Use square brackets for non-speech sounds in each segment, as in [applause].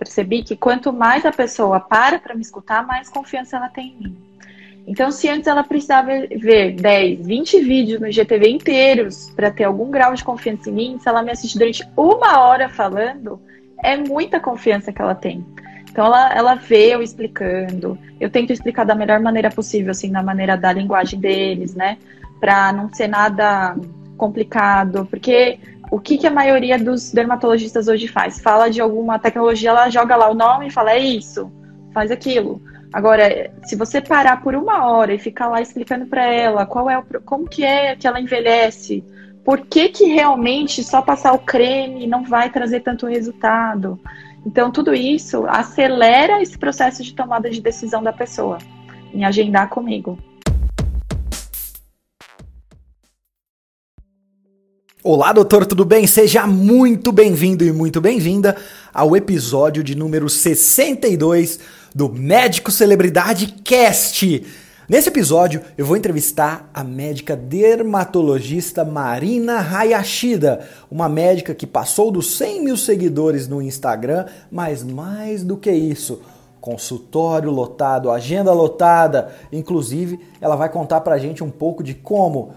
percebi que quanto mais a pessoa para para me escutar, mais confiança ela tem em mim. Então, se antes ela precisava ver 10, 20 vídeos no GTV inteiros para ter algum grau de confiança em mim, se ela me assiste durante uma hora falando, é muita confiança que ela tem. Então ela, ela vê eu explicando. Eu tento explicar da melhor maneira possível, assim, na maneira da linguagem deles, né? Para não ser nada complicado, porque o que, que a maioria dos dermatologistas hoje faz? Fala de alguma tecnologia, ela joga lá o nome e fala, é isso, faz aquilo. Agora, se você parar por uma hora e ficar lá explicando para ela qual é o, como que é que ela envelhece, por que, que realmente só passar o creme não vai trazer tanto resultado, então, tudo isso acelera esse processo de tomada de decisão da pessoa em agendar comigo. Olá, doutor, tudo bem? Seja muito bem-vindo e muito bem-vinda ao episódio de número 62 do Médico Celebridade Cast. Nesse episódio, eu vou entrevistar a médica dermatologista Marina Hayashida, uma médica que passou dos 100 mil seguidores no Instagram, mas mais do que isso, consultório lotado, agenda lotada. Inclusive, ela vai contar pra gente um pouco de como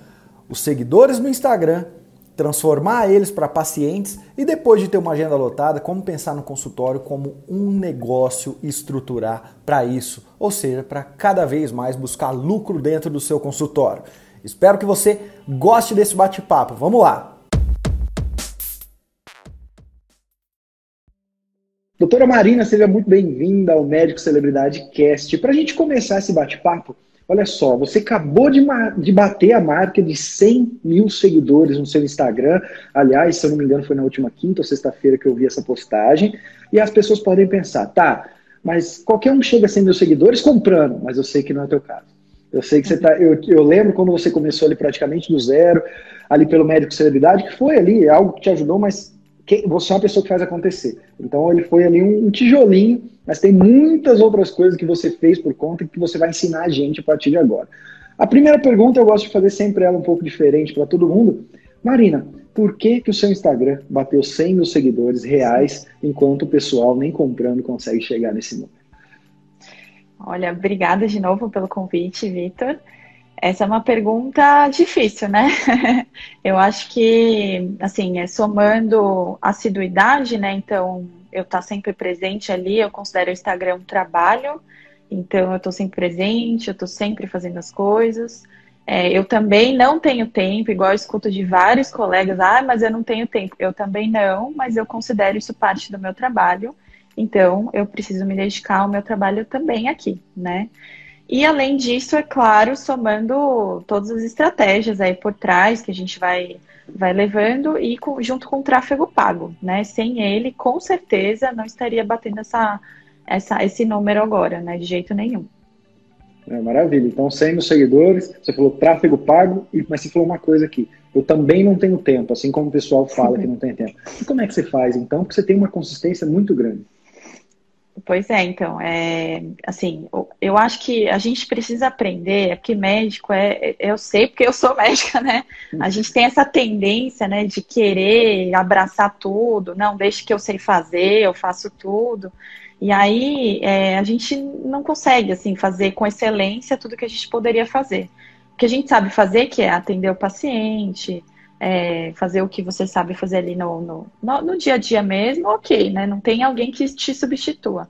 os seguidores no Instagram transformar eles para pacientes e depois de ter uma agenda lotada, como pensar no consultório como um negócio estruturar para isso, ou seja, para cada vez mais buscar lucro dentro do seu consultório. Espero que você goste desse bate-papo. Vamos lá. Doutora Marina, seja muito bem-vinda ao Médico Celebridade Cast. Para a gente começar esse bate-papo, Olha só, você acabou de, de bater a marca de 100 mil seguidores no seu Instagram. Aliás, se eu não me engano, foi na última quinta ou sexta-feira que eu vi essa postagem. E as pessoas podem pensar, tá, mas qualquer um chega a 100 mil seguidores comprando, mas eu sei que não é o teu caso. Eu sei que você tá. Eu, eu lembro quando você começou ali praticamente do zero, ali pelo médico celebridade, que foi ali algo que te ajudou, mas que, você é uma pessoa que faz acontecer. Então ele foi ali um, um, tijolinho, mas tem muitas outras coisas que você fez por conta e que você vai ensinar a gente a partir de agora. A primeira pergunta eu gosto de fazer sempre ela um pouco diferente para todo mundo. Marina, por que, que o seu Instagram bateu 100 mil seguidores reais, enquanto o pessoal nem comprando consegue chegar nesse número? Olha, obrigada de novo pelo convite, Vitor. Essa é uma pergunta difícil, né? [laughs] eu acho que, assim, é somando assiduidade, né? Então, eu estar tá sempre presente ali, eu considero o Instagram um trabalho. Então, eu estou sempre presente, eu estou sempre fazendo as coisas. É, eu também não tenho tempo, igual eu escuto de vários colegas, ah, mas eu não tenho tempo. Eu também não, mas eu considero isso parte do meu trabalho. Então, eu preciso me dedicar ao meu trabalho também aqui, né? E além disso, é claro, somando todas as estratégias aí por trás que a gente vai, vai levando e com, junto com o tráfego pago, né? Sem ele, com certeza, não estaria batendo essa, essa, esse número agora, né? De jeito nenhum. É, maravilha. Então, 100 mil seguidores, você falou tráfego pago, mas você falou uma coisa aqui. Eu também não tenho tempo, assim como o pessoal fala que não tem tempo. E como é que você faz, então? Porque você tem uma consistência muito grande. Pois é, então, é, assim, eu acho que a gente precisa aprender, é que médico é, eu sei porque eu sou [laughs] médica, né? A gente tem essa tendência, né, de querer abraçar tudo, não, deixe que eu sei fazer, eu faço tudo. E aí é, a gente não consegue, assim, fazer com excelência tudo que a gente poderia fazer. O que a gente sabe fazer, que é atender o paciente, é, fazer o que você sabe fazer ali no, no, no, no, dia a dia mesmo, ok, né? Não tem alguém que te substitua.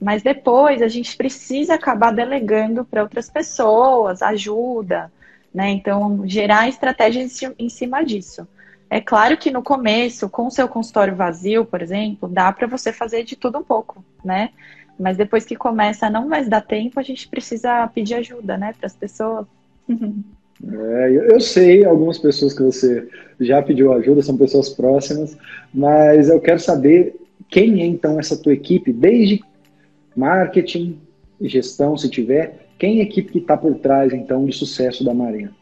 Mas depois a gente precisa acabar delegando para outras pessoas, ajuda, né? Então, gerar estratégias em cima disso. É claro que no começo, com o seu consultório vazio, por exemplo, dá para você fazer de tudo um pouco, né? Mas depois que começa a não mais dar tempo, a gente precisa pedir ajuda, né, para as pessoas. [laughs] É, eu sei algumas pessoas que você já pediu ajuda, são pessoas próximas, mas eu quero saber quem é então essa tua equipe, desde marketing gestão, se tiver, quem é a equipe que está por trás então do sucesso da Marina?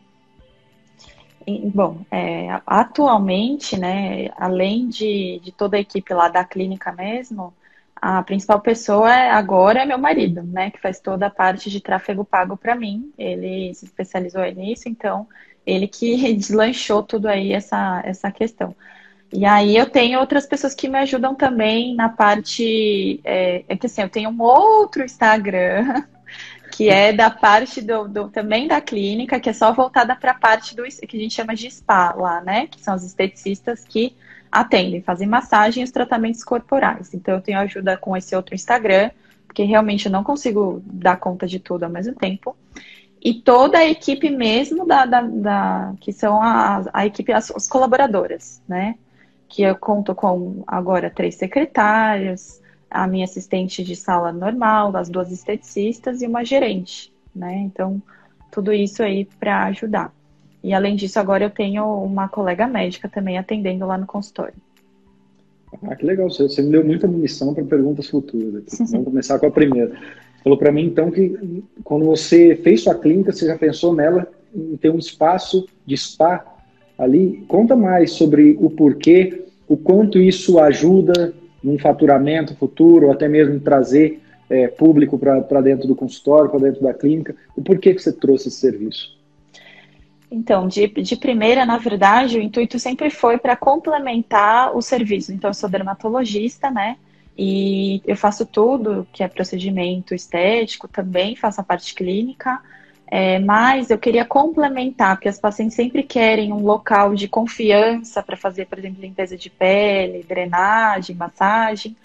Bom, é, atualmente, né, além de, de toda a equipe lá da clínica mesmo, a principal pessoa é, agora é meu marido, né, que faz toda a parte de tráfego pago para mim. Ele se especializou nisso, então ele que [laughs] deslanchou tudo aí essa, essa questão. E aí eu tenho outras pessoas que me ajudam também na parte. É, é que assim, eu tenho um outro Instagram [laughs] que é da parte do, do, também da clínica, que é só voltada para a parte do que a gente chama de spa lá, né? Que são os esteticistas que atendem, fazem massagem e os tratamentos corporais. Então eu tenho ajuda com esse outro Instagram, porque realmente eu não consigo dar conta de tudo ao mesmo tempo. E toda a equipe mesmo da, da, da que são a, a equipe, as, as colaboradoras, né? Que eu conto com agora três secretários, a minha assistente de sala normal, as duas esteticistas e uma gerente, né? Então, tudo isso aí para ajudar. E além disso, agora eu tenho uma colega médica também atendendo lá no consultório. Ah, que legal. Você, me deu muita munição para perguntas futuras. Aqui. Vamos começar com a primeira. Falou para mim, então, que quando você fez sua clínica, você já pensou nela em ter um espaço de spa ali? Conta mais sobre o porquê, o quanto isso ajuda num faturamento futuro, ou até mesmo trazer é, público para dentro do consultório, para dentro da clínica? O porquê que você trouxe esse serviço? Então, de, de primeira, na verdade, o intuito sempre foi para complementar o serviço. Então, eu sou dermatologista, né? E eu faço tudo que é procedimento estético, também faço a parte clínica. É, mas eu queria complementar, porque as pacientes sempre querem um local de confiança para fazer, por exemplo, limpeza de pele, drenagem, massagem,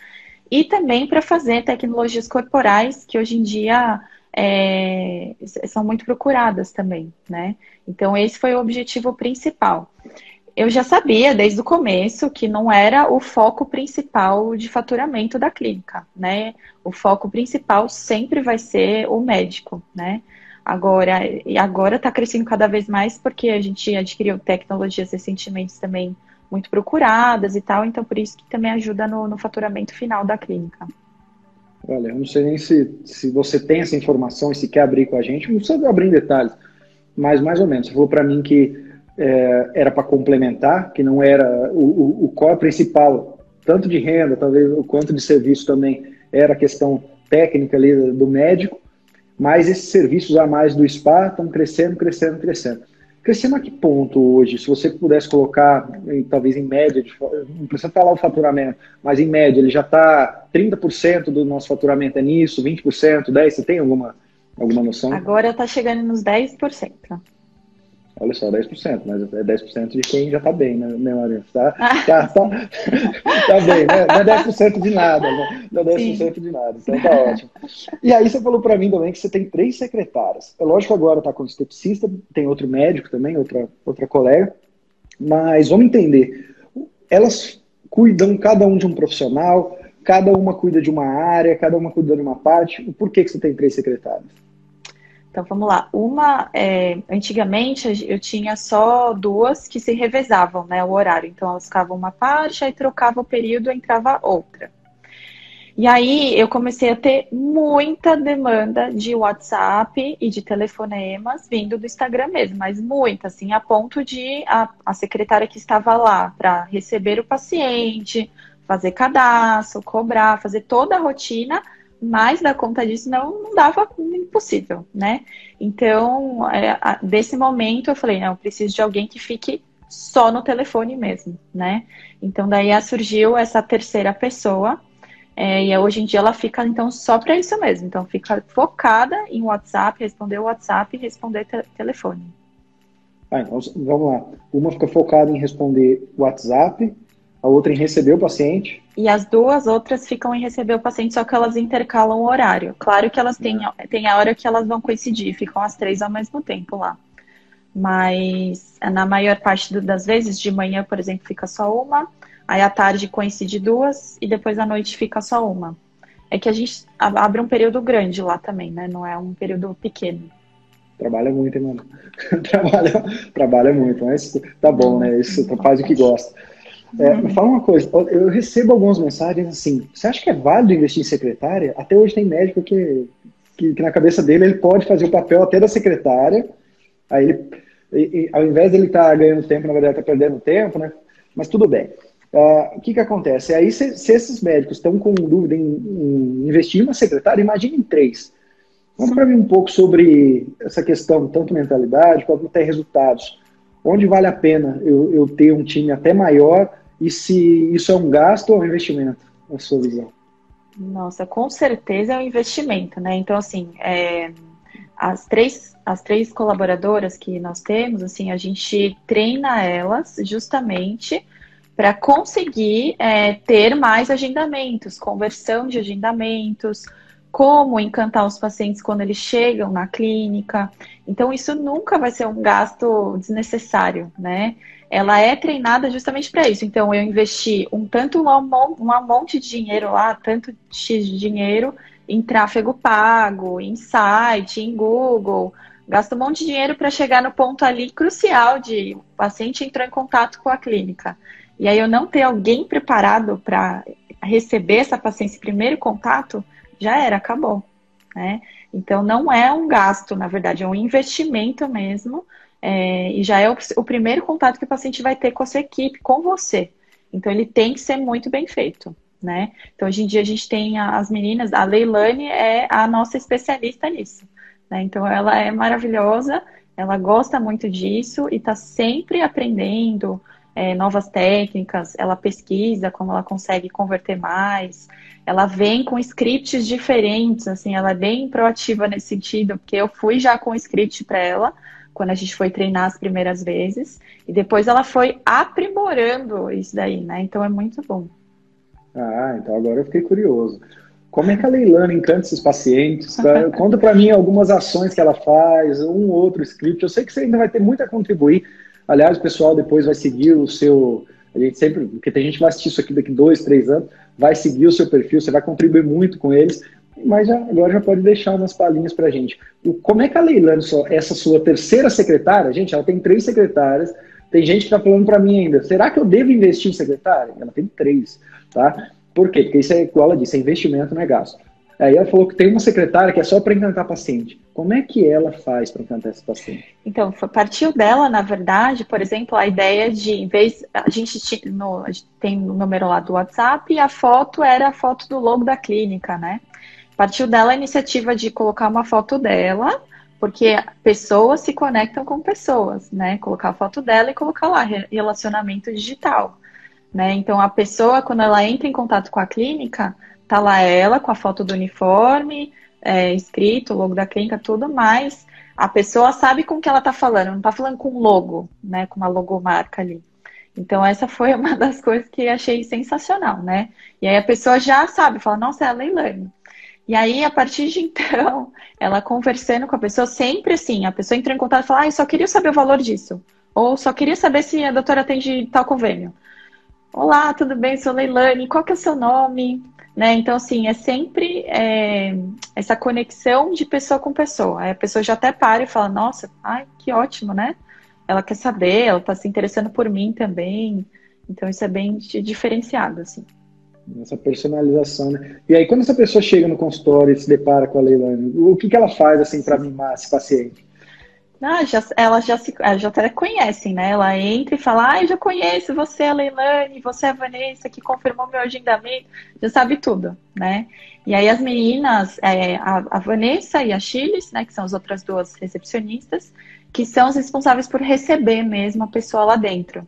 e também para fazer tecnologias corporais, que hoje em dia é, são muito procuradas também, né? Então, esse foi o objetivo principal. Eu já sabia desde o começo que não era o foco principal de faturamento da clínica, né? O foco principal sempre vai ser o médico, né? Agora, e agora está crescendo cada vez mais porque a gente adquiriu tecnologias recentemente também muito procuradas e tal, então por isso que também ajuda no, no faturamento final da clínica. Olha, eu não sei nem se, se você tem essa informação e se quer abrir com a gente, não precisa abrir em detalhes, mas mais ou menos. Você falou para mim que é, era para complementar, que não era o, o, o core principal, tanto de renda, talvez, quanto de serviço também, era a questão técnica ali do médico, mas esses serviços a mais do spa estão crescendo, crescendo, crescendo. Crescendo a que ponto hoje? Se você pudesse colocar, talvez em média, não precisa falar o faturamento, mas em média, ele já está 30% do nosso faturamento é nisso, 20%, 10%, você tem alguma, alguma noção? Agora está chegando nos 10%. Olha só, 10%, mas é 10% de quem já tá bem, né, né Maria? Tá, tá, [laughs] tá, tá bem, né? Não é 10% de nada, né? Não é 10% Sim. de nada, então tá ótimo. E aí você falou para mim também que você tem três secretárias. É lógico que agora tá com esteticista, tem outro médico também, outra, outra colega, mas vamos entender. Elas cuidam cada um de um profissional, cada uma cuida de uma área, cada uma cuida de uma parte. Por que, que você tem três secretárias? Então vamos lá. Uma, é, antigamente eu tinha só duas que se revezavam, né, o horário. Então elas ficavam uma parte, aí trocava o período, entrava outra. E aí eu comecei a ter muita demanda de WhatsApp e de telefonemas vindo do Instagram mesmo, mas muita, assim, a ponto de a, a secretária que estava lá para receber o paciente, fazer cadastro, cobrar, fazer toda a rotina mais da conta disso não, não dava impossível, né? Então, é, desse momento eu falei, não, eu preciso de alguém que fique só no telefone mesmo, né? Então daí surgiu essa terceira pessoa é, e hoje em dia ela fica então só para isso mesmo. Então fica focada em WhatsApp, responder o WhatsApp e responder te telefone. Ah, então, vamos lá. Uma fica focada em responder WhatsApp a outra em receber o paciente. E as duas outras ficam em receber o paciente, só que elas intercalam o horário. Claro que elas têm, têm a hora que elas vão coincidir, ficam as três ao mesmo tempo lá. Mas na maior parte das vezes, de manhã, por exemplo, fica só uma, aí à tarde coincide duas e depois à noite fica só uma. É que a gente abre um período grande lá também, né? Não é um período pequeno. Trabalha muito, hein, mano? [laughs] trabalha, trabalha muito, mas tá bom, né? Isso faz o que gosta. É, me fala uma coisa, eu recebo algumas mensagens assim, você acha que é válido investir em secretária? Até hoje tem médico que, que, que na cabeça dele ele pode fazer o papel até da secretária, aí ele, e, e, ao invés de ele estar tá ganhando tempo, na verdade está perdendo tempo, né? Mas tudo bem. Uh, o que que acontece? Aí se, se esses médicos estão com dúvida em, em, investir em uma secretária, imagine em três. Vamos para mim um pouco sobre essa questão, tanto mentalidade quanto até resultados. Onde vale a pena eu, eu ter um time até maior e se isso é um gasto ou um investimento, na sua visão? Nossa, com certeza é um investimento, né? Então, assim, é, as, três, as três colaboradoras que nós temos, assim, a gente treina elas justamente para conseguir é, ter mais agendamentos, conversão de agendamentos, como encantar os pacientes quando eles chegam na clínica. Então, isso nunca vai ser um gasto desnecessário, né? Ela é treinada justamente para isso. Então, eu investi um tanto um monte de dinheiro lá, tanto X de dinheiro em tráfego pago, em site, em Google. Gasto um monte de dinheiro para chegar no ponto ali crucial de o paciente entrou em contato com a clínica. E aí eu não ter alguém preparado para receber essa paciente em primeiro contato, já era, acabou. Né? Então não é um gasto, na verdade, é um investimento mesmo. É, e já é o, o primeiro contato que o paciente vai ter com a sua equipe, com você. Então ele tem que ser muito bem feito. Né? Então, hoje em dia, a gente tem as meninas, a Leilane é a nossa especialista nisso. Né? Então, ela é maravilhosa, ela gosta muito disso e está sempre aprendendo, é, novas técnicas, ela pesquisa como ela consegue converter mais, ela vem com scripts diferentes, assim, ela é bem proativa nesse sentido, porque eu fui já com o script para ela, quando a gente foi treinar as primeiras vezes, e depois ela foi aprimorando isso daí, né? Então é muito bom. Ah, então agora eu fiquei curioso. Como é que a Leilana encanta esses pacientes? Conta para mim algumas ações que ela faz, um outro script. Eu sei que você ainda vai ter muito a contribuir, Aliás, o pessoal depois vai seguir o seu. A gente sempre, porque tem gente que vai assistir isso aqui daqui dois, três anos, vai seguir o seu perfil, você vai contribuir muito com eles, mas já, agora já pode deixar umas palhinhas para a gente. O, como é que a Leilane, essa sua terceira secretária, gente, ela tem três secretárias, tem gente que está falando para mim ainda, será que eu devo investir em secretária? Ela tem três, tá? Por quê? Porque isso é, igual ela disse, é investimento, não é gasto. Aí ela falou que tem uma secretária que é só para encantar paciente. Como é que ela faz para encantar esse paciente? Então, partiu dela, na verdade, por exemplo, a ideia de, em vez, a gente, no, a gente tem o número lá do WhatsApp e a foto era a foto do logo da clínica, né? Partiu dela a iniciativa de colocar uma foto dela, porque pessoas se conectam com pessoas, né? Colocar a foto dela e colocar lá relacionamento digital, né? Então, a pessoa, quando ela entra em contato com a clínica, tá lá ela com a foto do uniforme, é, escrito, logo da clínica, tudo, mas a pessoa sabe com que ela tá falando, não tá falando com logo, né? Com uma logomarca ali. Então, essa foi [laughs] uma das coisas que achei sensacional, né? E aí a pessoa já sabe, fala, nossa, é a Leilane. E aí, a partir de então, [laughs] ela conversando com a pessoa, sempre assim, a pessoa entrou em contato e falou, ah, eu só queria saber o valor disso. Ou só queria saber se a doutora atende tal convênio. Olá, tudo bem? Sou Leilane. Qual que é o seu nome? Né? Então, assim, é sempre é, essa conexão de pessoa com pessoa. Aí a pessoa já até para e fala, nossa, ai, que ótimo, né? Ela quer saber, ela está se interessando por mim também. Então, isso é bem diferenciado, assim. Essa personalização, né? E aí, quando essa pessoa chega no consultório e se depara com a Leilane, o que, que ela faz, assim, para mimar esse paciente? Ah, já, elas já se já até conhecem, né? Ela entra e fala, ah, eu já conheço você, a Leilane, você é a Vanessa, que confirmou meu agendamento, já sabe tudo, né? E aí as meninas, é, a, a, Vanessa e a Chiles, né, que são as outras duas recepcionistas, que são as responsáveis por receber mesmo a pessoa lá dentro.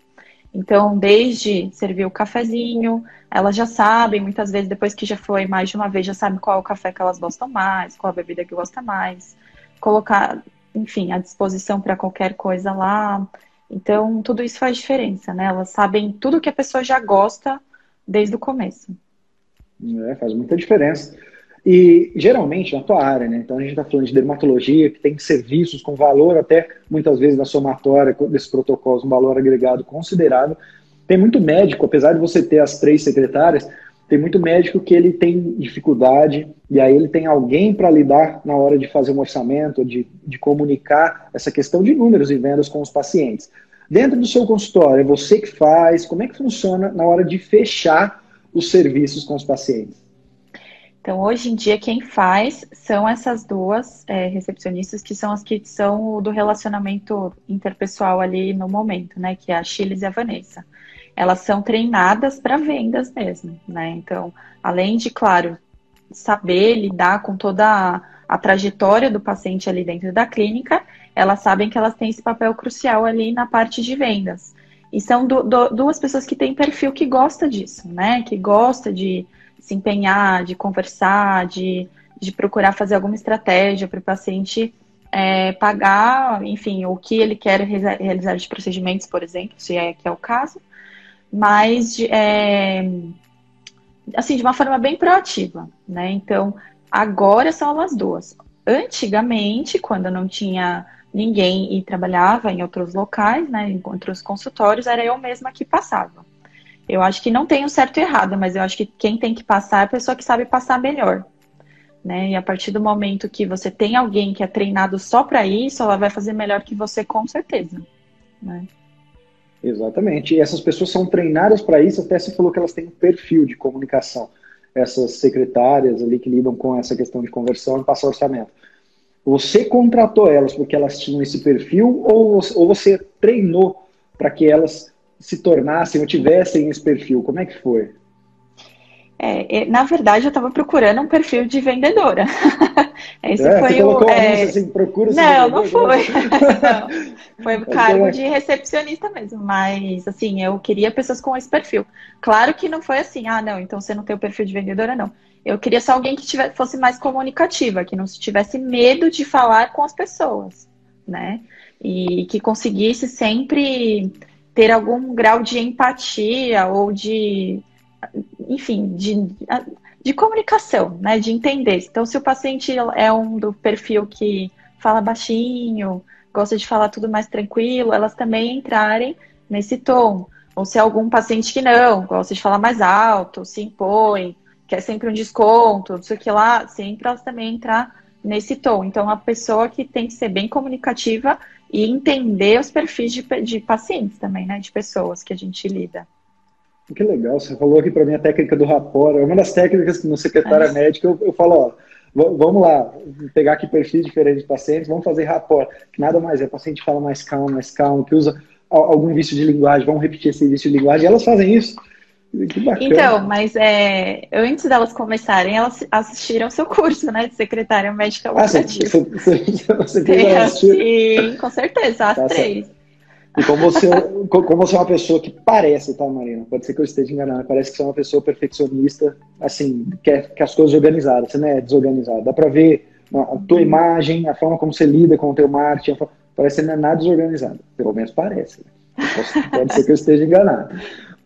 Então, desde servir o cafezinho, elas já sabem, muitas vezes, depois que já foi mais de uma vez, já sabem qual é o café que elas gostam mais, qual a bebida que gosta mais. Colocar enfim, à disposição para qualquer coisa lá. Então, tudo isso faz diferença, né? Elas sabem tudo que a pessoa já gosta desde o começo. É, faz muita diferença. E geralmente na tua área, né? Então a gente está falando de dermatologia, que tem serviços com valor até muitas vezes na somatória desses protocolos, um valor agregado considerável. Tem muito médico, apesar de você ter as três secretárias, tem muito médico que ele tem dificuldade e aí ele tem alguém para lidar na hora de fazer um orçamento, de, de comunicar essa questão de números e vendas com os pacientes. Dentro do seu consultório, é você que faz? Como é que funciona na hora de fechar os serviços com os pacientes? Então, hoje em dia, quem faz são essas duas é, recepcionistas, que são as que são do relacionamento interpessoal ali no momento, né? Que é a Chiles e a Vanessa elas são treinadas para vendas mesmo, né? Então, além de, claro, saber lidar com toda a, a, trajetória do paciente ali dentro da clínica, elas sabem que elas têm esse papel crucial ali na parte de vendas. E são do, do, duas pessoas que têm perfil que gosta disso, né? Que gosta de se empenhar, de conversar, de, de procurar fazer alguma estratégia para o paciente é, pagar, enfim, o que ele quer realizar de procedimentos, por exemplo, se é que é o caso, mas é, assim, de uma forma bem proativa, né? Então, agora são elas duas. Antigamente, quando não tinha ninguém e trabalhava em outros locais, né, em outros consultórios, era eu mesma que passava. Eu acho que não tem o certo e errado, mas eu acho que quem tem que passar é a pessoa que sabe passar melhor. Né? E a partir do momento que você tem alguém que é treinado só para isso, ela vai fazer melhor que você com certeza. Né? Exatamente. E essas pessoas são treinadas para isso, até se falou que elas têm um perfil de comunicação. Essas secretárias ali que lidam com essa questão de conversão e passar orçamento. Você contratou elas porque elas tinham esse perfil ou, ou você treinou para que elas se tornassem ou tivessem esse perfil? Como é que foi? É, na verdade, eu estava procurando um perfil de vendedora. [laughs] Esse é, foi o. É... Assim, procura não, [laughs] não foi. não. Foi o cargo de recepcionista mesmo. Mas, assim, eu queria pessoas com esse perfil. Claro que não foi assim, ah, não, então você não tem o perfil de vendedora, não. Eu queria só alguém que tivesse, fosse mais comunicativa, que não tivesse medo de falar com as pessoas, né? E que conseguisse sempre ter algum grau de empatia ou de enfim, de, de comunicação, né? De entender. Então, se o paciente é um do perfil que fala baixinho, gosta de falar tudo mais tranquilo, elas também entrarem nesse tom. Ou se é algum paciente que não, gosta de falar mais alto, se impõe, quer sempre um desconto, não sei o que lá, sempre elas também entrar nesse tom. Então, a pessoa que tem que ser bem comunicativa e entender os perfis de, de pacientes também, né? De pessoas que a gente lida. Que legal, você falou aqui para mim a técnica do rapor. É uma das técnicas que no secretária é. médica eu, eu falo, ó, vamos lá, pegar aqui perfis diferentes de pacientes, vamos fazer rapport, que nada mais é, o paciente fala mais calmo, mais calmo, que usa algum vício de linguagem, vamos repetir esse vício de linguagem, e elas fazem isso. Que bacana. Então, mas é, antes delas começarem, elas assistiram seu curso, né, de secretária médica lucrativa. Ah, [laughs] você, você, Sim, com certeza, as tá três. Certo. E como você, como você é uma pessoa que parece, tá, Marina? Pode ser que eu esteja enganado, parece que você é uma pessoa perfeccionista, assim, quer, quer as coisas organizadas, você não é desorganizado. Dá pra ver a tua imagem, a forma como você lida com o teu marketing, parece que você não é nada desorganizado. Pelo menos parece. Né? Pode ser que eu esteja enganado.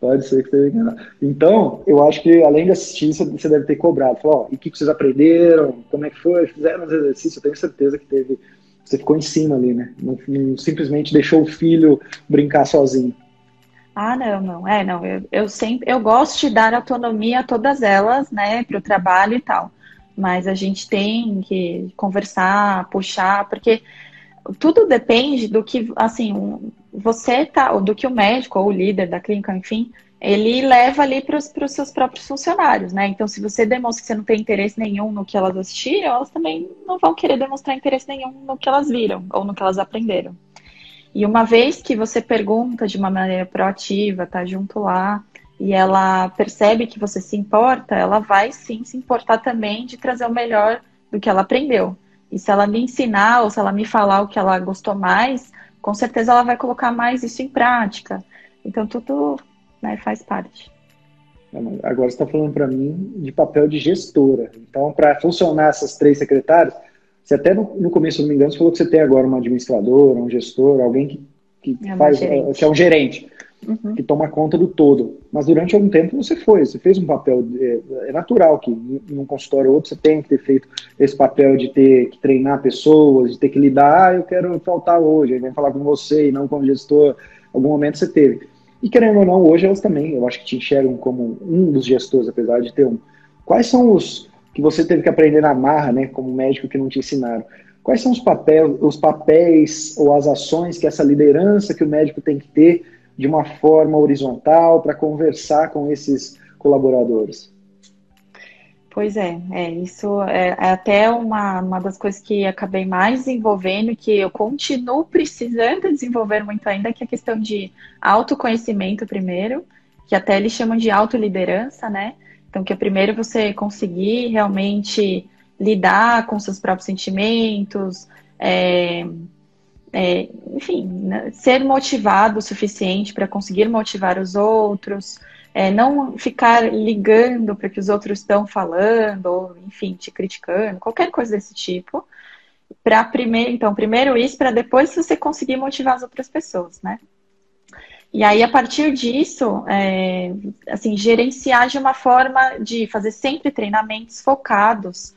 Pode ser que esteja enganado. Então, eu acho que além de assistir, você deve ter cobrado. Falou, ó, e o que vocês aprenderam? Como é que foi? Fizeram os exercícios? Eu tenho certeza que teve você ficou em cima ali, né? Não, não, simplesmente deixou o filho brincar sozinho. Ah, não, não. É, não. Eu, eu sempre eu gosto de dar autonomia a todas elas, né, para o trabalho e tal. Mas a gente tem que conversar, puxar, porque tudo depende do que, assim, você tá, do que o médico ou o líder da clínica, enfim, ele leva ali para os seus próprios funcionários, né? Então, se você demonstra que você não tem interesse nenhum no que elas assistiram, elas também não vão querer demonstrar interesse nenhum no que elas viram ou no que elas aprenderam. E uma vez que você pergunta de uma maneira proativa, tá junto lá, e ela percebe que você se importa, ela vai sim se importar também de trazer o melhor do que ela aprendeu. E se ela me ensinar ou se ela me falar o que ela gostou mais, com certeza ela vai colocar mais isso em prática. Então, tudo né, faz parte. Agora você está falando para mim de papel de gestora. Então, para funcionar essas três secretárias, você até no, no, começo, se não me engano, você falou que você tem agora uma administradora, um gestor, alguém que, que é faz, gerente. que é um gerente, uhum. que toma conta do todo. Mas durante algum tempo você foi, você fez um papel, é, é natural que em um consultório ou outro você tem que ter feito esse papel de ter que treinar pessoas, de ter que lidar, ah, eu quero faltar hoje, aí vem falar com você e não com o gestor. Algum momento você teve. E querendo ou não, hoje elas também, eu acho que te enxergam como um dos gestores, apesar de ter um. Quais são os que você teve que aprender na marra, né, como médico que não te ensinaram? Quais são os papéis, os papéis ou as ações que essa liderança que o médico tem que ter de uma forma horizontal para conversar com esses colaboradores? Pois é, é isso é, é, até uma, uma das coisas que acabei mais desenvolvendo que eu continuo precisando desenvolver muito ainda, que é a questão de autoconhecimento primeiro, que até eles chamam de autoliderança, né? Então, que é primeiro você conseguir realmente lidar com seus próprios sentimentos, é, é, enfim, né, ser motivado o suficiente para conseguir motivar os outros, é, não ficar ligando para que os outros estão falando, ou, enfim, te criticando, qualquer coisa desse tipo. Para primeiro, então, primeiro isso, para depois você conseguir motivar as outras pessoas, né? E aí, a partir disso, é, assim, gerenciar de uma forma de fazer sempre treinamentos focados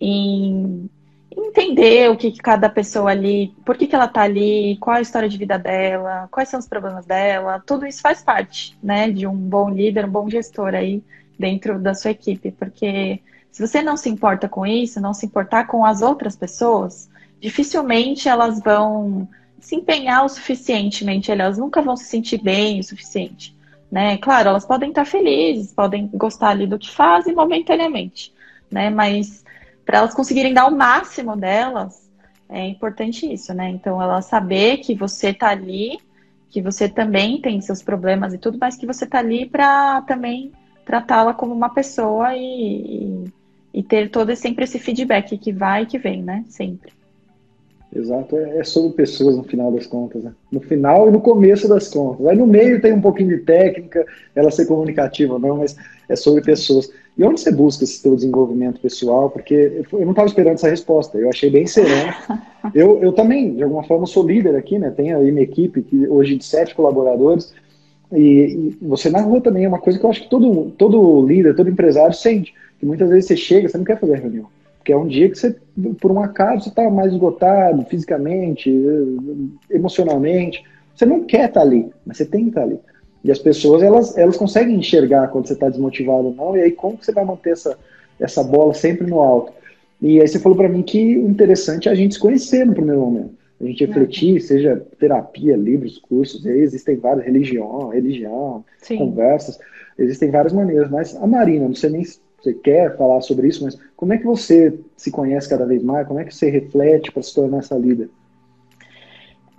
em entender o que, que cada pessoa ali, por que, que ela está ali, qual a história de vida dela, quais são os problemas dela, tudo isso faz parte, né, de um bom líder, um bom gestor aí dentro da sua equipe, porque se você não se importa com isso, não se importar com as outras pessoas, dificilmente elas vão se empenhar o suficientemente, elas nunca vão se sentir bem o suficiente, né? Claro, elas podem estar felizes, podem gostar ali do que fazem momentaneamente, né? Mas para elas conseguirem dar o máximo delas, é importante isso, né? Então, ela saber que você tá ali, que você também tem seus problemas e tudo, mas que você tá ali para também tratá-la como uma pessoa e, e, e, ter todo sempre esse feedback que vai e que vem, né? Sempre. Exato, é, é sobre pessoas no final das contas, né? No final e no começo das contas. Aí no meio tem um pouquinho de técnica, ela ser comunicativa ou não, mas é sobre pessoas. E onde você busca esse seu desenvolvimento pessoal? Porque eu não estava esperando essa resposta, eu achei bem sereno. [laughs] Eu, eu também, de alguma forma, sou líder aqui, né? Tenho aí uma equipe que hoje de sete colaboradores, e, e, você na rua também é uma coisa que eu acho que todo, todo líder, todo empresário sente, que muitas vezes você chega, você não quer fazer reunião. Porque é um dia que você, por um acaso, você está mais esgotado fisicamente, emocionalmente. Você não quer estar tá ali, mas você tem que estar tá ali. E as pessoas, elas, elas conseguem enxergar quando você está desmotivado ou não, e aí como que você vai manter essa, essa bola sempre no alto? E aí você falou para mim que o interessante é a gente se conhecer no primeiro momento. A gente refletir, uhum. seja terapia, livros, cursos, aí existem várias, religião, religião, Sim. conversas, existem várias maneiras, mas a Marina, não sei nem você quer falar sobre isso, mas como é que você se conhece cada vez mais? Como é que você reflete para se tornar essa líder?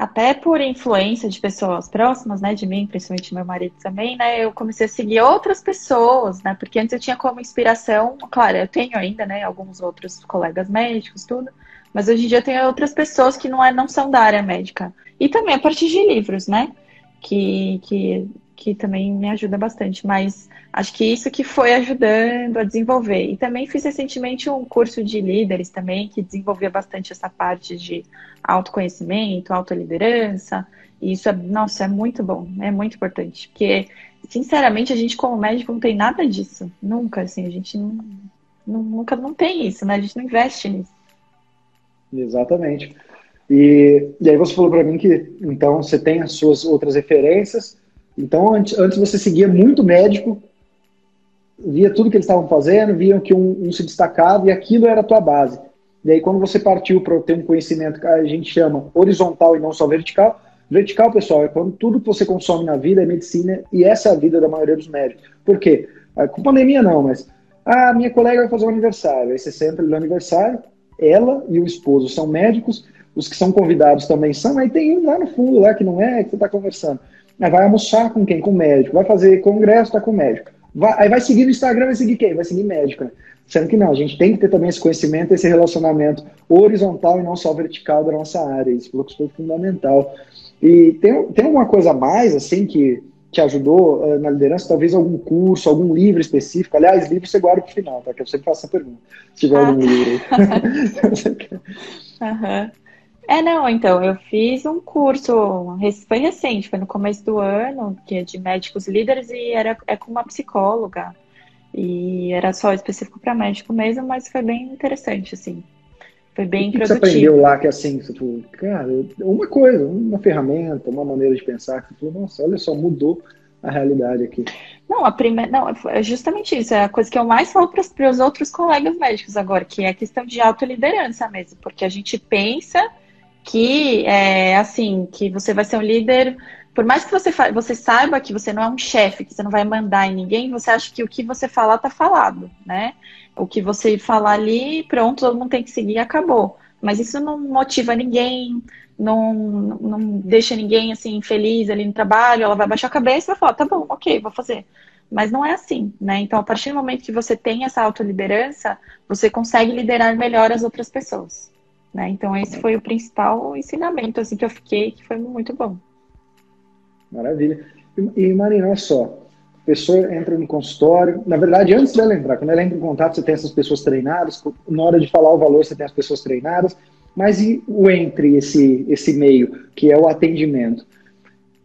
até por influência de pessoas próximas, né, de mim, principalmente meu marido também, né, eu comecei a seguir outras pessoas, né, porque antes eu tinha como inspiração, claro, eu tenho ainda, né, alguns outros colegas médicos, tudo, mas hoje em dia eu tenho outras pessoas que não, é, não são da área médica. E também a partir de livros, né, que, que, que também me ajuda bastante, mas acho que isso que foi ajudando a desenvolver. E também fiz recentemente um curso de líderes também, que desenvolvia bastante essa parte de autoconhecimento, autoliderança. E isso é, nossa, é muito bom, é muito importante. Porque, sinceramente, a gente como médico não tem nada disso. Nunca, assim, a gente não, não, nunca não tem isso, né? A gente não investe nisso. Exatamente. E, e aí você falou para mim que, então, você tem as suas outras referências. Então, antes, antes você seguia muito médico, via tudo que eles estavam fazendo, viam que um, um, se destacava e aquilo era a tua base. E aí, quando você partiu para ter um conhecimento que a gente chama horizontal e não só vertical, vertical, pessoal, é quando tudo que você consome na vida é medicina e essa é a vida da maioria dos médicos. Por quê? É, com pandemia não, mas a ah, minha colega vai fazer um aniversário. Aí você senta no aniversário, ela e o esposo são médicos, os que são convidados também são, aí tem um lá no fundo, lá que não é, que você está conversando. Aí vai almoçar com quem? Com o médico. Vai fazer congresso, está com o médico. Vai, aí vai seguir no Instagram, vai seguir quem? Vai seguir médico, né? Sendo que não, a gente tem que ter também esse conhecimento, esse relacionamento horizontal e não só vertical da nossa área. Isso foi fundamental. E tem, tem alguma coisa a mais, assim, que te ajudou uh, na liderança? Talvez algum curso, algum livro específico? Aliás, livro você guarda para o final, tá? Que eu sempre faço essa pergunta. Se tiver ah. algum livro aí. [laughs] [laughs] Aham. É, não, então, eu fiz um curso, foi recente, foi no começo do ano, que é de médicos líderes, e era é com uma psicóloga. E era só específico para médico mesmo, mas foi bem interessante, assim. Foi bem o que produtivo. você aprendeu lá que assim, você falou, cara, uma coisa, uma ferramenta, uma maneira de pensar, que você falou, nossa, olha só, mudou a realidade aqui. Não, a primeira, não, é justamente isso, é a coisa que eu mais falo para os outros colegas médicos agora, que é a questão de autoliderança mesmo, porque a gente pensa que é assim, que você vai ser um líder, por mais que você, você saiba que você não é um chefe, que você não vai mandar em ninguém, você acha que o que você falar tá falado, né? O que você falar ali, pronto, todo mundo tem que seguir acabou. Mas isso não motiva ninguém, não, não deixa ninguém assim feliz ali no trabalho, ela vai baixar a cabeça e vai falar, tá bom, ok, vou fazer. Mas não é assim, né? Então, a partir do momento que você tem essa autoliderança, você consegue liderar melhor as outras pessoas. Né? Então esse foi o principal ensinamento assim que eu fiquei, que foi muito bom. Maravilha. E, e Marina, olha só, a pessoa entra no consultório, na verdade, antes dela entrar, quando ela entra em contato, você tem essas pessoas treinadas, na hora de falar o valor, você tem as pessoas treinadas, mas e o entre esse, esse meio, que é o atendimento?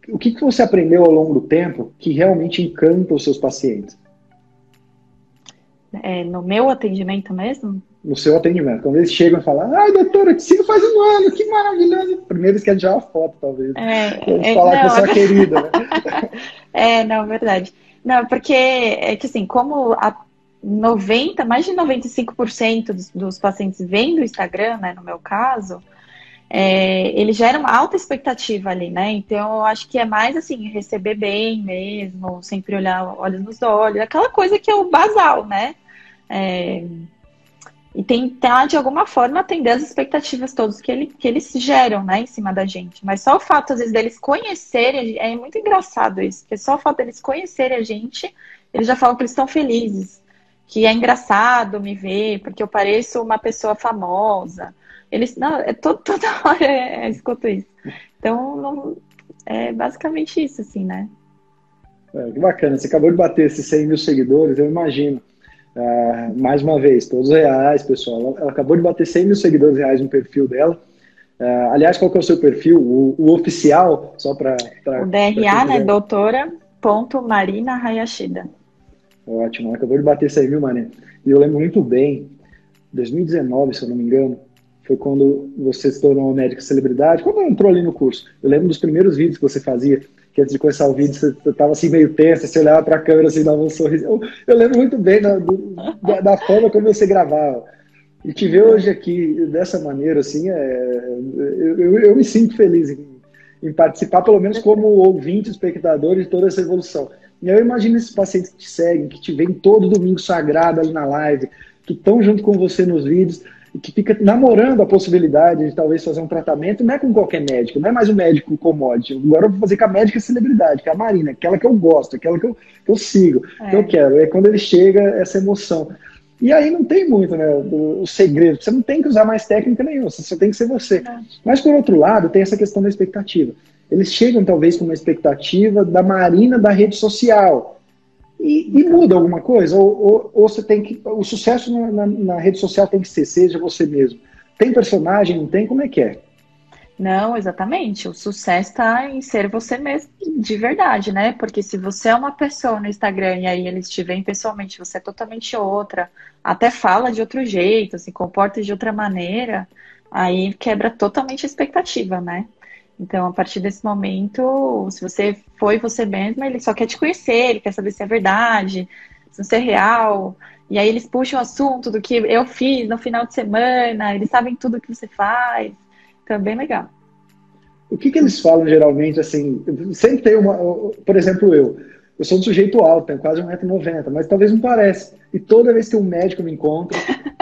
O que, que você aprendeu ao longo do tempo que realmente encanta os seus pacientes? É, no meu atendimento mesmo? No seu atendimento. Quando eles chegam e falam, ai, doutora, te sigo faz um ano, que maravilhoso. Primeiro eles querem tirar uma foto, talvez. É, eles é, falar que você é querida, né? [laughs] é, não, verdade. Não, porque é que assim, como a 90, mais de 95% dos, dos pacientes vêm do Instagram, né, no meu caso, é, ele gera uma alta expectativa ali, né? Então eu acho que é mais assim, receber bem mesmo, sempre olhar olhos nos olhos, aquela coisa que é o basal, né? É, e tentar, de alguma forma, atender as expectativas todas que, ele, que eles geram, né, em cima da gente. Mas só o fato, às vezes, deles conhecerem, é muito engraçado isso, porque só o fato deles conhecerem a gente, eles já falam que eles estão felizes, que é engraçado me ver, porque eu pareço uma pessoa famosa. Eles, não, é todo, [laughs] toda hora é, é, escuto isso. Então, não, é basicamente isso, assim, né? É, que bacana, você acabou de bater esses 100 mil seguidores, eu imagino. Uh, mais uma vez, todos reais, pessoal. Ela, acabou de bater 100 mil seguidores reais no perfil dela. Uh, aliás, qual que é o seu perfil? O, o oficial, só para. O DRA, né? Doutora ponto Marina Hayashida. Ótimo, ela acabou de bater 100 mil, Marina. E eu lembro muito bem, 2019, se eu não me engano, foi quando você se tornou médica celebridade, quando entrou ali no curso. Eu lembro dos primeiros vídeos que você fazia, que antes de começar o vídeo você estava assim meio tensa, você olhava para a câmera assim, dava um sorriso. Eu, eu lembro muito bem da, do, da, da, forma como você gravava. E te ver hoje aqui dessa maneira, assim, é, eu, eu, eu me sinto feliz em, em, participar, pelo menos como ouvinte, espectador de toda essa evolução. E eu imagino esses pacientes que te seguem, que te veem todo domingo sagrado ali na live, que estão junto com você nos vídeos que fica namorando a possibilidade de talvez fazer um tratamento, não é com qualquer médico, não é mais um médico commodity. Agora eu vou fazer com a médica celebridade, que é a Marina, aquela que eu gosto, aquela que eu, que eu sigo, é. que eu quero. É quando ele chega, essa emoção. E aí não tem muito, né, o, o segredo. Você não tem que usar mais técnica nenhuma, você só tem que ser você. É. Mas por outro lado, tem essa questão da expectativa. Eles chegam talvez com uma expectativa da Marina da rede social e, e, muda alguma coisa? Ou, ou, ou, você tem que. O sucesso na, na, na, rede social tem que ser, seja você mesmo. Tem personagem, não tem? Como é que é? Não, exatamente. O sucesso está em ser você mesmo de verdade, né? Porque se você é uma pessoa no Instagram e aí eles te veem pessoalmente, você é totalmente outra, até fala de outro jeito, se comporta de outra maneira, aí quebra totalmente a expectativa, né? Então, a partir desse momento, se você foi você mesma, ele só quer te conhecer, ele quer saber se é verdade, se você é real. E aí eles puxam o assunto do que eu fiz no final de semana, eles sabem tudo que você faz. Então, é bem legal. O que, que eles falam geralmente, assim, sempre tem uma, por exemplo, eu, eu sou um sujeito alto, tenho quase 1,90m, mas talvez não pareça. E toda vez que um médico me encontra,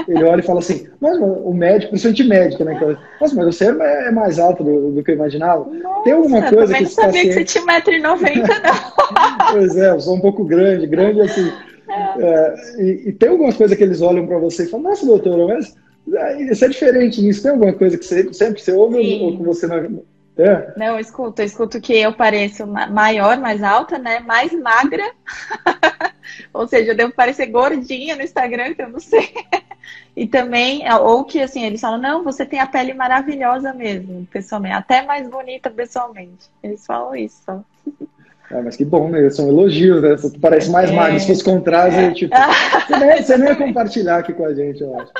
ele olha e fala assim, mas o médico, principalmente médico, né? Nossa, mas você é mais alto do, do que eu imaginava. Nossa, Tem alguma coisa que Eu não sabia paciente... que você tinha 1,90m, não. [laughs] pois é, eu sou um pouco grande, grande assim. É. É, e, e, tem alguma coisa que eles olham para você e falam, nossa, doutora, mas isso é diferente nisso. Tem alguma coisa que você, sempre você ouve Sim. ou que você não... É. Não, eu escuto, eu escuto que eu pareço maior, mais alta, né? Mais magra. [laughs] ou seja, eu devo parecer gordinha no Instagram, que eu não sei. [laughs] e também, ou que assim, eles falam, não, você tem a pele maravilhosa mesmo, pessoalmente, até mais bonita pessoalmente. Eles falam isso. Ah, mas que bom, né? São elogios, né? Você parece mais é. magro. Se fosse contrário, é. [laughs] tipo, você, nem, você nem ia compartilhar aqui com a gente, eu acho.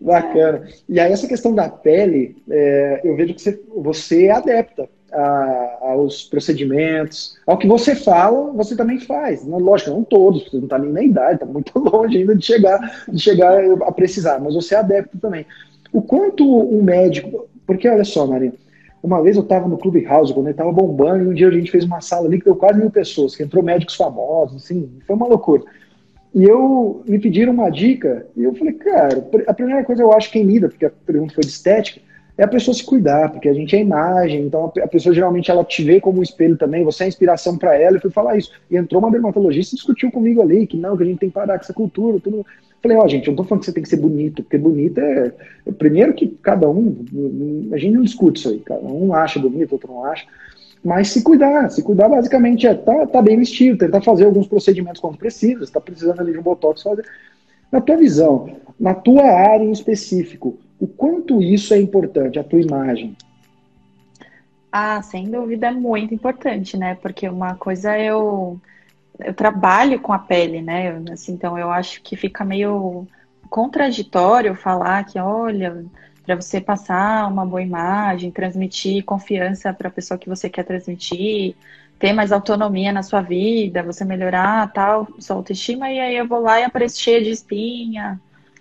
Bacana. E aí, essa questão da pele, é, eu vejo que você, você é adepta a, aos procedimentos, ao que você fala, você também faz. Lógico, não todos, você não está nem na idade, está muito [laughs] longe ainda de chegar, de chegar a precisar, mas você é adepto também. O quanto um médico. Porque olha só, Maria, uma vez eu estava no Clube House, quando ele estava bombando, e um dia a gente fez uma sala ali que deu quase mil pessoas, que entrou médicos famosos, assim, foi uma loucura. E eu me pediram uma dica, e eu falei, cara, a primeira coisa eu acho quem lida, porque a pergunta foi de estética, é a pessoa se cuidar, porque a gente é imagem, então a pessoa geralmente ela te vê como um espelho também, você é inspiração para ela, e fui falar isso. E entrou uma dermatologista e discutiu comigo ali, que não, que a gente tem que parar com essa cultura, tudo. Falei, ó, oh, gente, eu não tô falando que você tem que ser bonito, porque bonito é. Primeiro que cada um, a gente não discute isso aí, cada um acha bonito, outro não acha. Mas se cuidar, se cuidar basicamente é tá, tá bem vestido, tentar fazer alguns procedimentos quando precisa, está precisando ali de um botox, fazer. Na tua visão, na tua área em específico, o quanto isso é importante, a tua imagem? Ah, sem dúvida é muito importante, né? Porque uma coisa eu eu trabalho com a pele, né? Assim, então eu acho que fica meio contraditório falar que, olha, para você passar uma boa imagem, transmitir confiança para a pessoa que você quer transmitir, ter mais autonomia na sua vida, você melhorar tal, sua autoestima, e aí eu vou lá e apareço cheia de espinha,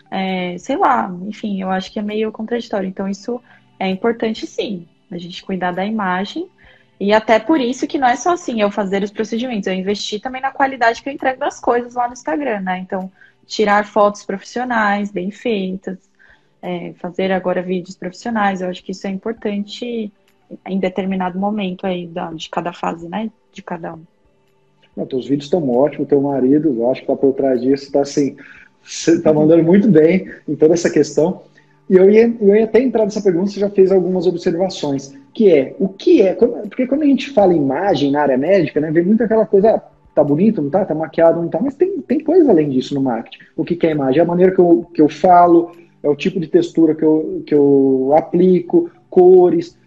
é, sei lá, enfim, eu acho que é meio contraditório. Então, isso é importante sim, a gente cuidar da imagem. E até por isso que não é só assim eu fazer os procedimentos, eu investi também na qualidade que eu entrego das coisas lá no Instagram, né? Então, tirar fotos profissionais, bem feitas, é, fazer agora vídeos profissionais, eu acho que isso é importante em determinado momento aí da, de cada fase, né? De cada um. Não, teus vídeos estão ótimos, teu marido, eu acho que tá por trás disso, está assim, você está mandando muito bem em toda essa questão. E eu ia, eu ia até entrar nessa pergunta, você já fez algumas observações, que é, o que é, porque quando a gente fala imagem na área médica, né, vem muito aquela coisa, ah, tá bonito, não tá, tá maquiado, não tá, mas tem, tem coisa além disso no marketing. O que, que é imagem? É a maneira que eu, que eu falo, é o tipo de textura que eu, que eu aplico, cores,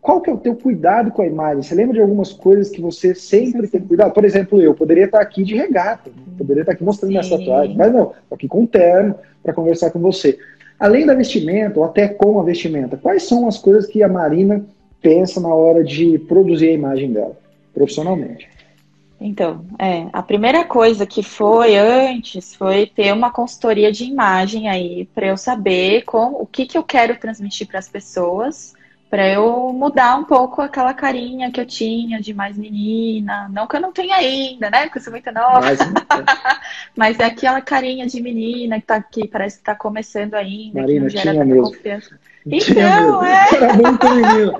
qual que é o teu cuidado com a imagem? Você lembra de algumas coisas que você sempre tem cuidado? Por exemplo, eu poderia estar aqui de regata, poderia estar aqui mostrando minha tatuagem, mas não, estou aqui com um terno para conversar com você. Além da vestimenta, ou até com a vestimenta, quais são as coisas que a Marina pensa na hora de produzir a imagem dela, profissionalmente? Então, é, a primeira coisa que foi antes foi ter uma consultoria de imagem aí para eu saber com, o que, que eu quero transmitir para as pessoas para eu mudar um pouco aquela carinha que eu tinha de mais menina. Não que eu não tenha ainda, né? Porque eu sou muito nova. Mas, [laughs] Mas é aquela carinha de menina que, tá, aqui parece que tá começando ainda, Marina, que não gera mesmo. confiança. [laughs] Então, é. [laughs] Era muito menino.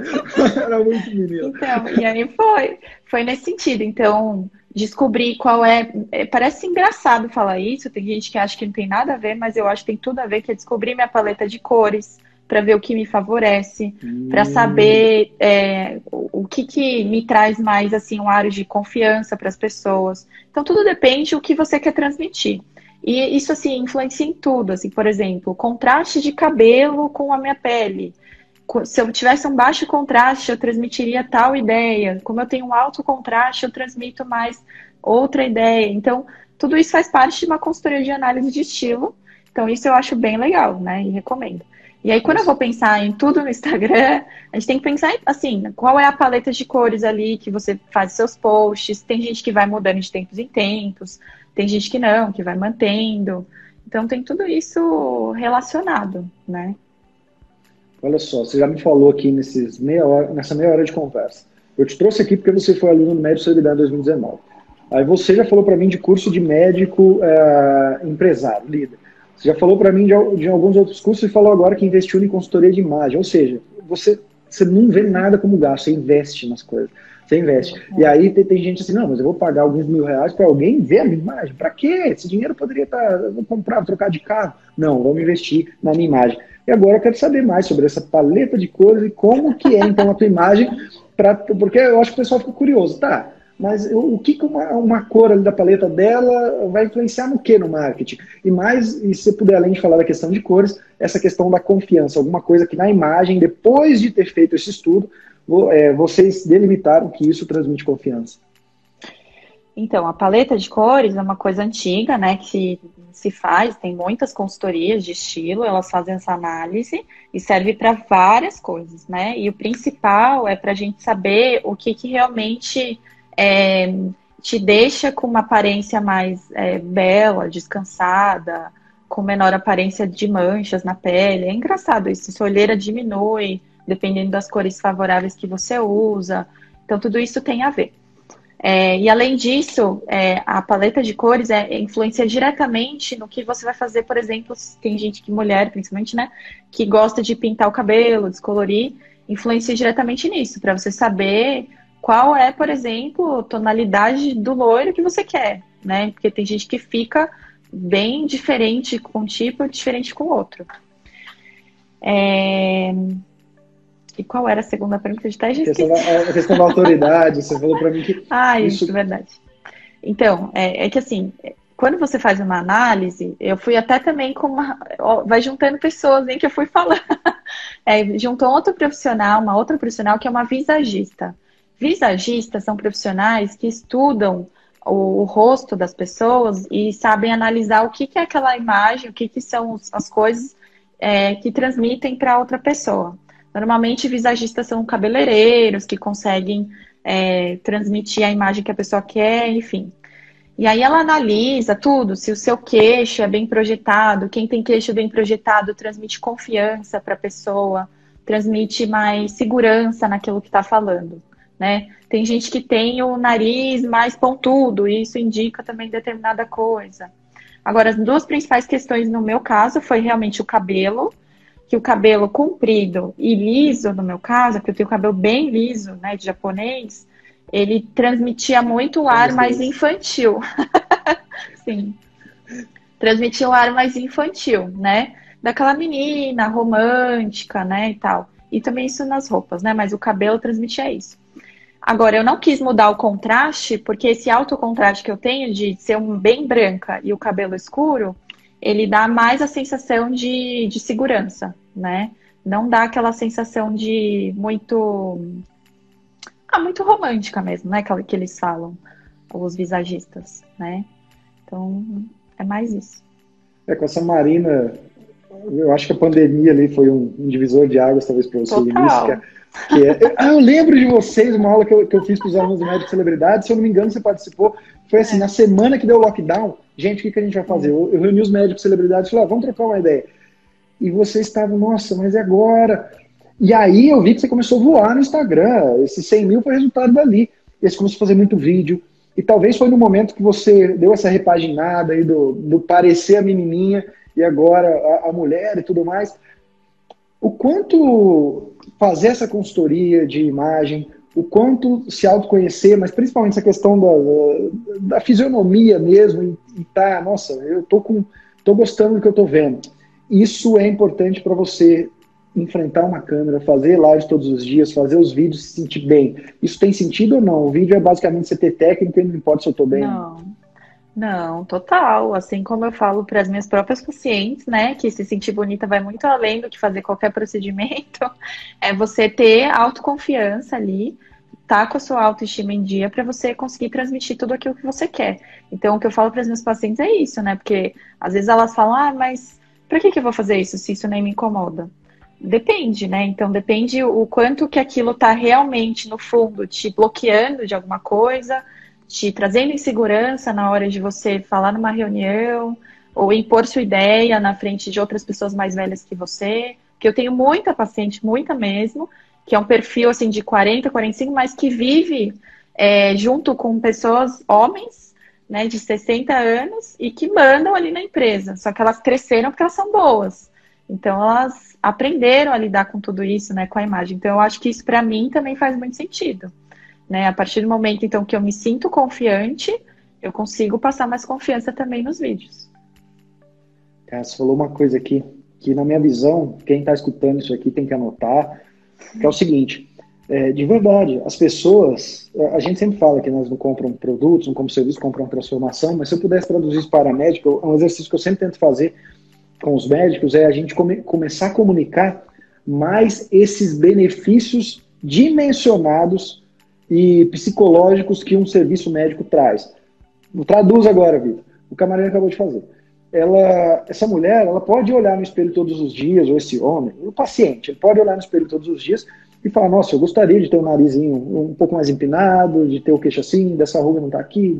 Era muito menino. Então, e aí foi. Foi nesse sentido. Então, descobrir qual é, é. Parece engraçado falar isso, tem gente que acha que não tem nada a ver, mas eu acho que tem tudo a ver, que é descobrir minha paleta de cores para ver o que me favorece, hum. para saber é, o, o, que, que me traz mais assim um ar de confiança para as pessoas. Então tudo depende do que você quer transmitir. E isso assim influencia em tudo, assim, por exemplo, contraste de cabelo com a minha pele. Se eu tivesse um baixo contraste, eu transmitiria tal ideia. Como eu tenho um alto contraste, eu transmito mais outra ideia. Então, tudo isso faz parte de uma consultoria de análise de estilo. Então, isso eu acho bem legal, né? E recomendo. E aí, quando eu vou pensar em tudo no Instagram, a gente tem que pensar, assim, qual é a paleta de cores ali que você faz seus posts. Tem gente que vai mudando de tempos em tempos, tem gente que não, que vai mantendo. Então, tem tudo isso relacionado, né? Olha só, você já me falou aqui nesses meia hora, nessa meia hora de conversa. Eu te trouxe aqui porque você foi aluno do Médico Solidário em 2019. Aí você já falou para mim de curso de médico é, empresário, líder. Você já falou para mim de, de, alguns outros cursos e falou agora que investiu em consultoria de imagem. Ou seja, você, você não vê nada como gasto, você investe nas coisas. Você investe. E aí tem, tem gente assim, não, mas eu vou pagar alguns mil reais para alguém ver a minha imagem. Para quê? Esse dinheiro poderia estar. Tá, vou comprar, trocar de carro. Não, vamos investir na minha imagem. E agora eu quero saber mais sobre essa paleta de cores e como que é então a tua imagem, pra, porque eu acho que o pessoal fica curioso. Tá, mas o que, uma, uma cor ali da paleta dela vai influenciar no que no marketing? E mais, e se puder, além de falar da questão de cores, essa questão da confiança, alguma coisa que na imagem, depois de ter feito esse estudo, é, vocês delimitaram que isso transmite confiança. Então, a paleta de cores é uma coisa antiga, né, que se faz, tem muitas consultorias de estilo, elas fazem essa análise e serve para várias coisas, né? E o principal é para a gente saber o que, que realmente é, te deixa com uma aparência mais é, bela, descansada, com menor aparência de manchas na pele. É engraçado isso, sua olheira diminui, dependendo das cores favoráveis que você usa. Então, tudo isso tem a ver. É, e além disso, é, a paleta de cores é, influencia diretamente no que você vai fazer, por exemplo, tem gente que, mulher principalmente, né, que gosta de pintar o cabelo, descolorir, influencia diretamente nisso, para você saber qual é, por exemplo, tonalidade do loiro que você quer, né? Porque tem gente que fica bem diferente com um tipo, diferente com o outro. É... E qual era a segunda pergunta de teste? A questão da autoridade, você falou para mim que. [laughs] Ah, isso, isso, verdade. Então, é, é, que assim, quando você faz uma análise, eu fui até também com uma. Vai juntando pessoas em que eu fui falando. [laughs] É, juntou outro profissional, uma outra profissional que é uma visagista. Visagistas são profissionais que estudam o, o, rosto das pessoas e sabem analisar o que, que é aquela imagem, o que, que são as coisas é, que transmitem para outra pessoa. Normalmente, visagistas são cabeleireiros que conseguem é, transmitir a imagem que a pessoa quer, enfim. E aí ela analisa tudo, se o seu queixo é bem projetado, quem tem queixo bem projetado transmite confiança para a pessoa, transmite mais segurança naquilo que está falando né? Tem gente que tem o nariz mais pontudo, e isso indica também determinada coisa. Agora, as duas principais questões no meu caso foi realmente o cabelo, que o cabelo comprido e liso, no meu caso, que eu tenho o cabelo bem liso, né, de japonês, ele transmitia muito o ar mais infantil. [laughs] Sim. Transmitia o ar mais infantil, né? Daquela menina romântica, né, e tal. E também isso nas roupas, né? Mas o cabelo transmitia isso. Agora, eu não quis mudar o contraste, porque esse alto contraste que eu tenho de ser um bem branca e o cabelo escuro, ele dá mais a sensação de, de segurança, né? Não dá aquela sensação de muito. Ah, muito romântica mesmo, né? Que, que eles falam, os visagistas, né? Então, é mais isso. É, com essa Marina, eu acho que a pandemia ali foi um, um divisor de águas, talvez, para você Total. início, é ah, eu lembro de vocês, uma aula que eu, que eu fiz para os alunos do Médico Celebridade, se eu não me engano, você participou. Foi assim, é. na semana que deu o lockdown, gente, o que, que a gente vai fazer? Eu, eu reuni os médicos celebridades e falei, ah, vamos trocar uma ideia. E vocês estavam, nossa, mas é agora? E aí eu vi que você começou a voar no Instagram. Esses 100 mil foi resultado dali. E você começou a fazer muito vídeo. E talvez foi no momento que você deu essa repaginada aí do, do parecer a menininha e agora a, a mulher e tudo mais. O quanto fazer essa consultoria de imagem, o quanto se autoconhecer, mas principalmente essa questão da, da fisionomia mesmo, e, e tá, nossa, eu tô com, tô gostando do que eu tô vendo. Isso é importante para você enfrentar uma câmera, fazer lives todos os dias, fazer os vídeos se sentir bem. Isso tem sentido ou não? O vídeo é basicamente você ter técnica e não importa se eu tô bem. Não. Não, total. Assim como eu falo para as minhas próprias pacientes, né, que se sentir bonita vai muito além do que fazer qualquer procedimento, [laughs] é você ter autoconfiança ali, tá com a sua autoestima em dia para você conseguir transmitir tudo aquilo que você quer. Então, o que eu falo para as minhas pacientes é isso, né? Porque às vezes elas falam, ah, mas para que, que eu vou fazer isso se isso nem me incomoda? Depende, né? Então depende o quanto que aquilo tá realmente no fundo te bloqueando de alguma coisa te trazendo insegurança na hora de você falar numa reunião ou impor sua ideia na frente de outras pessoas mais velhas que você. Que eu tenho muita paciente, muita mesmo, que é um perfil assim de 40, 45, mas que vive é, junto com pessoas, homens, né, de 60 anos e que mandam ali na empresa. Só que elas cresceram porque elas são boas. Então elas aprenderam a lidar com tudo isso, né, com a imagem. Então eu acho que isso para mim também faz muito sentido. Né? A partir do momento então que eu me sinto confiante, eu consigo passar mais confiança também nos vídeos. Você falou uma coisa aqui que na minha visão, quem está escutando isso aqui tem que anotar, que é o seguinte, é, de verdade, as pessoas, a gente sempre fala que nós não compram produtos, não compram serviços, compram transformação, mas se eu pudesse traduzir isso para médico, é um exercício que eu sempre tento fazer com os médicos, é a gente come, começar a comunicar mais esses benefícios dimensionados e psicológicos que um serviço médico traz. Traduz agora, Vitor. O camarada acabou de fazer. Ela, essa mulher, ela pode olhar no espelho todos os dias, ou esse homem, o paciente, ele pode olhar no espelho todos os dias e falar: Nossa, eu gostaria de ter um narizinho um pouco mais empinado, de ter o queixo assim, dessa ruga não está aqui,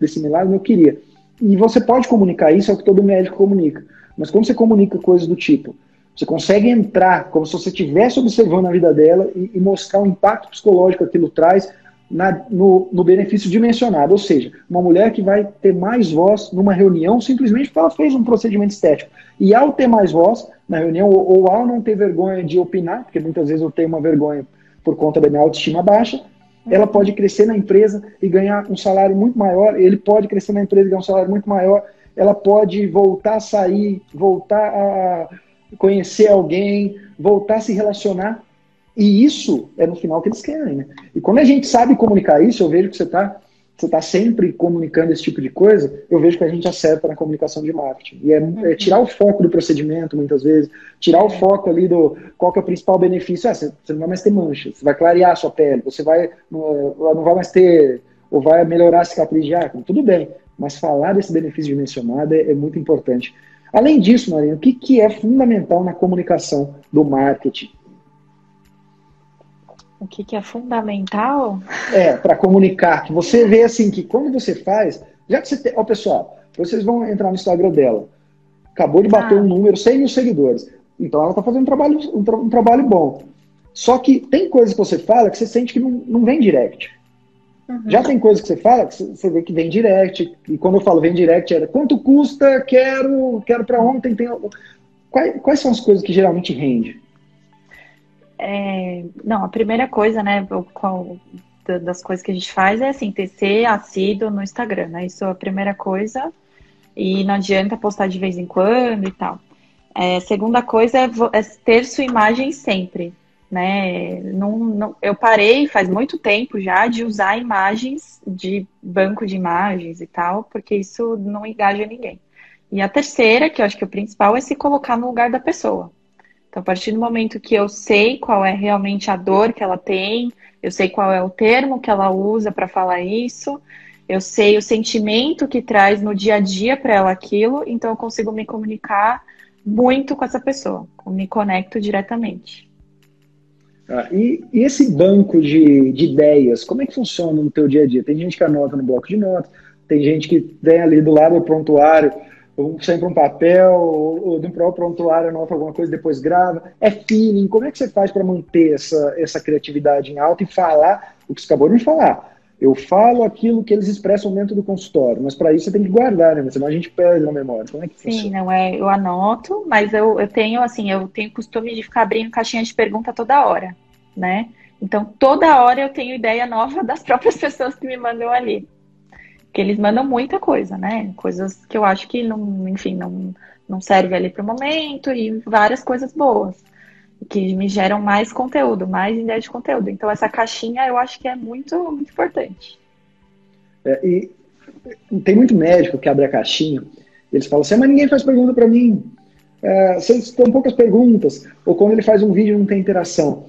desse milagre, eu queria. E você pode comunicar isso, é o que todo médico comunica. Mas quando você comunica coisas do tipo, você consegue entrar como se você estivesse observando a vida dela e, e, mostrar o impacto psicológico que aquilo traz. na, no, no, benefício dimensionado, ou seja, uma mulher que vai ter mais voz numa reunião simplesmente porque ela fez um procedimento estético. E ao ter mais voz na reunião, ou, ou ao não ter vergonha de opinar, porque muitas vezes eu tenho uma vergonha por conta da minha autoestima baixa, ela pode crescer na empresa e ganhar um salário muito maior, ele pode crescer na empresa e ganhar um salário muito maior, ela pode voltar a sair, voltar a conhecer alguém, voltar a se relacionar e isso é no final que eles querem, né? E quando a gente sabe comunicar isso, eu vejo que você está você tá sempre comunicando esse tipo de coisa, eu vejo que a gente acerta na comunicação de marketing. E é, é tirar o foco do procedimento, muitas vezes, tirar o foco ali do qual é o principal benefício. Ah, você, não vai mais ter manchas, você vai clarear a sua pele, você vai não, não vai mais ter, ou vai melhorar a cicatriz de acne, tudo bem. Mas falar desse benefício dimensionado é, é muito importante. Além disso, Marina, o que, que é fundamental na comunicação do marketing? O que, que é fundamental? É, para comunicar. Que você vê assim que quando você faz. Já que você tem. Ó, pessoal, vocês vão entrar no Instagram dela. Acabou de bater ah. um número, 100 mil seguidores. Então ela está fazendo um trabalho, um, tra um, trabalho bom. Só que tem coisas que você fala que você sente que não, não vem direct. Uhum. Já tem coisas que você fala que você vê que vem direct. E quando eu falo vem direct, era quanto custa, quero, quero para ontem. Tem... Quais, quais são as coisas que geralmente rende? É, não, a primeira coisa, né, qual, das coisas que a gente faz é assim, ter ser assíduo no Instagram, né? Isso é a primeira coisa. E não adianta postar de vez em quando e tal. É, segunda coisa é, é, ter sua imagem sempre, né? Não, não, eu parei faz muito tempo já de usar imagens de banco de imagens e tal, porque isso não engaja ninguém. E a terceira, que eu acho que é o principal, é se colocar no lugar da pessoa. Então, a partir do momento que eu sei qual é realmente a dor que ela tem, eu sei qual é o termo que ela usa para falar isso, eu sei o sentimento que traz no dia a dia para ela aquilo, então eu consigo me comunicar muito com essa pessoa, me conecto diretamente. Ah, e, e, esse banco de, de ideias, como é que funciona no teu dia a dia? Tem gente que anota no bloco de notas, tem gente que vem ali do lado do prontuário ou sempre um papel, ou, de um próprio prontuário anota alguma coisa, depois grava. É feeling. Como é que você faz para manter essa, essa criatividade em alta e falar o que você acabou de falar? Eu falo aquilo que eles expressam dentro do consultório, mas para isso você tem que guardar, né? Senão a gente perde na memória. Como é que Sim, funciona? não é. Eu anoto, mas eu, eu tenho assim, eu tenho costume de ficar abrindo caixinha de pergunta toda hora, né? Então toda hora eu tenho ideia nova das [laughs] próprias pessoas que me mandam ali. Porque eles mandam muita coisa, né? Coisas que eu acho que não, enfim, não, não serve ali para o momento e várias coisas boas que me geram mais conteúdo, mais ideia de conteúdo. Então essa caixinha eu acho que é muito, muito importante. É, e tem muito médico que abre a caixinha, eles falam assim, ah, mas ninguém faz pergunta para mim. É, vocês têm poucas perguntas. Ou quando ele faz um vídeo não tem interação.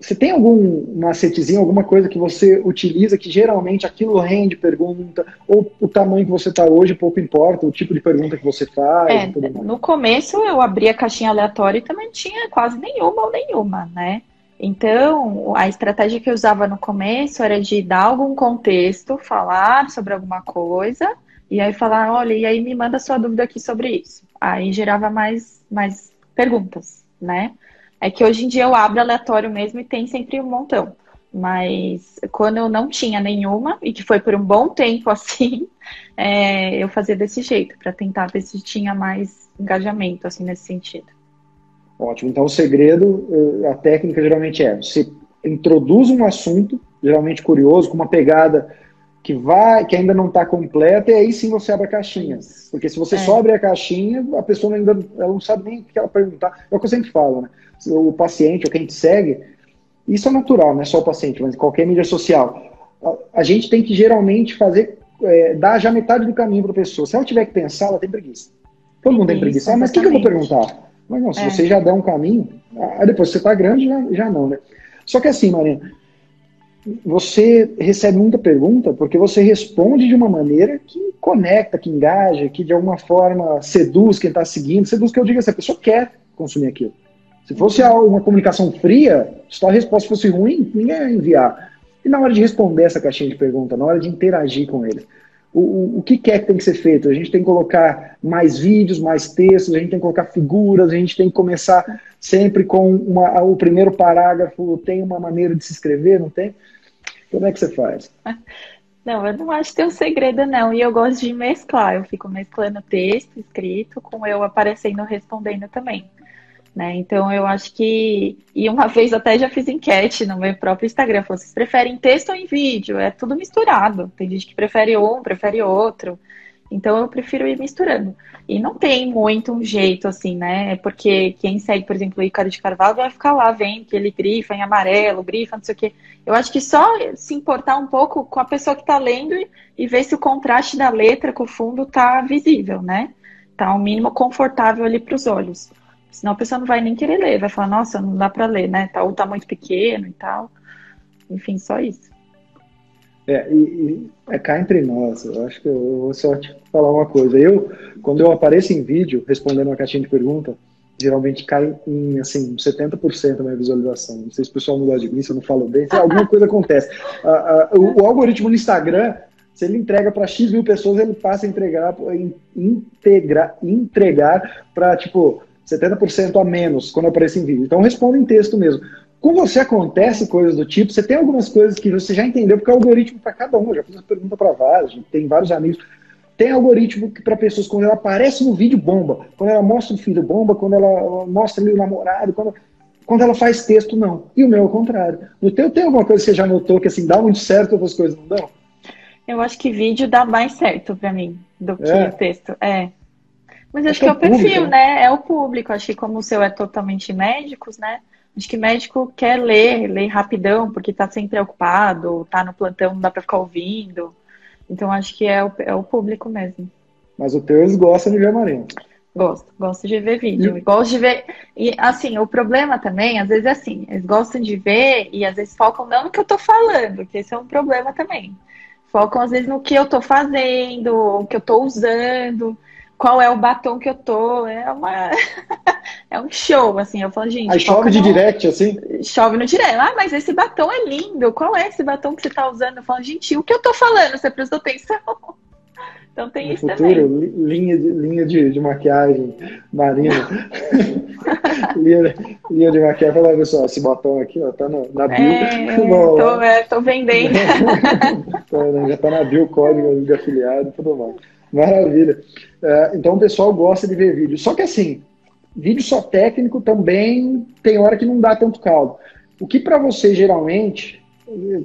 Você tem algum macetezinho, alguma coisa que você utiliza que geralmente aquilo rende pergunta, ou o tamanho que você está hoje pouco importa, o tipo de pergunta que você faz? É, no começo eu abri a caixinha aleatória e também tinha quase nenhuma ou nenhuma, né? Então, a estratégia que eu usava no começo era de dar algum contexto, falar sobre alguma coisa, e aí falar, olha, e aí me manda sua dúvida aqui sobre isso. Aí gerava mais, mais perguntas, né? É que hoje em dia eu abro aleatório mesmo e tem sempre um montão. Mas quando eu não tinha nenhuma, e que foi por um bom tempo [laughs] assim, é, eu fazia desse jeito, para tentar ver se tinha mais engajamento, assim, nesse sentido. Ótimo. Então, o segredo, eh, a técnica geralmente é: você introduz um assunto, geralmente curioso, com uma pegada que vai, que ainda não está completa, e aí sim você abre a caixinha. Porque se você é. só abre a caixinha, a pessoa ainda ela não sabe nem o que ela perguntar. É o que eu sempre falo, né? O paciente ou quem te segue, isso é natural, não é só o paciente, mas qualquer mídia social. A, a gente tem que geralmente fazer, é, dar já metade do caminho para a pessoa. Se ela tiver que pensar, ela tem preguiça. Todo mundo tem preguiça. Ah, mas o que, que, eu vou perguntar? Mas não, se é. você já der um caminho, aí depois você está grande, já, já não, né? Só que assim, Marina, você recebe muita pergunta porque você responde de uma maneira que conecta, que engaja, que de alguma forma seduz quem está seguindo. Seduz que eu digo assim, a pessoa quer consumir aquilo. Se fosse uma comunicação fria, se a resposta fosse ruim, ninguém ia enviar. E na hora de responder essa caixinha de pergunta, na hora de interagir com eles, o, o, o que é que tem que ser feito? A gente tem que colocar mais vídeos, mais textos, a gente tem que colocar figuras, a gente tem que começar sempre com uma, o primeiro parágrafo, tem uma maneira de se escrever, não tem? Como é que você faz? [laughs] Não, eu não acho que tem um segredo, não. E eu gosto de mesclar. Eu fico mesclando texto escrito com eu aparecendo respondendo também. Né? Então eu acho que. E uma vez até já fiz enquete no meu próprio Instagram. Falei, vocês preferem texto ou em vídeo? É tudo misturado. Tem gente que prefere um, prefere outro. Então eu prefiro ir misturando. E não tem muito um jeito assim, né? Porque quem segue, por exemplo, o Icaro de Carvalho vai ficar lá vendo que ele grifa em amarelo, grifa, não sei o quê. Eu acho que só se importar um pouco com a pessoa que está lendo e, e ver se o contraste da letra com o fundo tá visível, né? Tá um mínimo confortável ali para os olhos. Senão a pessoa não vai nem querer ler, vai falar, nossa, não dá para ler, né? Tá, ou tá muito pequeno e tal. Enfim, só isso. É, e, e é cá entre nós, eu acho que eu vou só te falar uma coisa. Eu, quando eu apareço em vídeo respondendo uma caixinha de pergunta, geralmente cai em assim, 70% da minha visualização. Não sei se o pessoal gosta de mim, se eu não falo bem, se alguma coisa acontece. o, o, algoritmo no Instagram, se ele entrega para X mil pessoas, ele passa a entregar, integrar, entregar para tipo 70% a menos quando eu apareço em vídeo. Então respondo em texto mesmo. Com você acontece coisas do tipo, você tem algumas coisas que você já entendeu, porque é algoritmo para cada um. Eu já fiz essa pergunta para vários, tem vários amigos. Tem algoritmo que para pessoas, quando ela aparece no vídeo, bomba. Quando ela mostra o filho, bomba. Quando ela mostra ali o namorado, quando, quando ela faz texto, não. E o meu é o contrário. No teu, tem alguma coisa que você já notou que assim, dá muito certo, outras coisas não dão? Eu acho que vídeo dá mais certo para mim do que é. texto. É. Mas acho, acho que é o perfil, público, né? né? É o público. Acho que como o seu é totalmente médicos, né? Acho que médico quer ler, ler rapidão, porque está sempre ocupado, está no plantão, não dá para ficar ouvindo. Então acho que é o, é o público mesmo. Mas o teu eles gostam de ver Marina. Gosto, gosto de ver vídeo. E... Gosto de ver. E assim, o problema também, às vezes é assim, eles gostam de ver e às vezes focam não no que eu tô falando, que esse é um problema também. Focam às vezes no que eu tô fazendo, o que eu tô usando qual é o batom que eu tô. É uma. [laughs] é um show, assim. Eu falo, gente. Aí chove de no... direct, assim? Chove no direct. Ah, mas esse batom é lindo. Qual é esse batom que você tá usando? Eu falo, gente, o que eu tô falando? Você prestou atenção? [laughs] Então tem no isso futuro, também. Linha de, linha de, de maquiagem marina. [laughs] linha, linha de maquiagem. Fala, pessoal, esse batom aqui ó, tá no, na bio. É, tô, é, tô vendendo. já tá na bio, código de afiliado e tudo mais. Maravilha. É, então o pessoal gosta de ver vídeo. Só que assim, vídeo só técnico também tem hora que não dá tanto caldo. O que para você geralmente,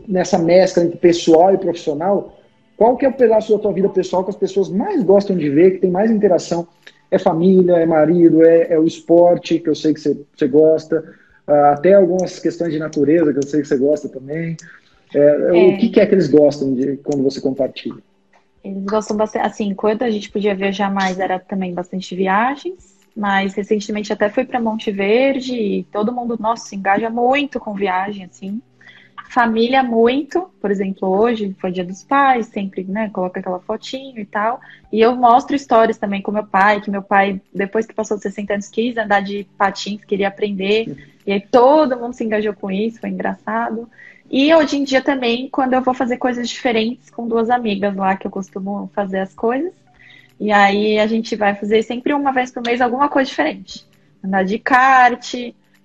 nessa mescla entre pessoal e profissional, qual que é o pedaço da tua vida pessoal que as pessoas mais gostam de ver, que tem mais interação? É família, é marido, é, é o esporte, que eu sei que você, você gosta, uh, até algumas questões de natureza, que eu sei que você gosta também. É, é. O que, que é que eles gostam de quando você compartilha? Eles gostam bastante. Assim, enquanto a gente podia viajar mais, era também bastante viagens. Mas recentemente até fui para Monte Verde e todo mundo, nossa, se engaja muito com viagem, assim. Família muito, por exemplo, hoje foi dia dos pais, sempre, né, coloca aquela fotinho e tal. E eu mostro histórias também com meu pai, que meu pai, depois que passou 60 anos, quis andar de patins, queria aprender. [laughs] E aí todo mundo se engajou com isso, foi engraçado. E hoje em dia também, quando eu vou fazer coisas diferentes com duas amigas lá, que eu costumo fazer as coisas. E aí a gente vai fazer sempre uma vez por mês alguma coisa diferente. Andar de kart,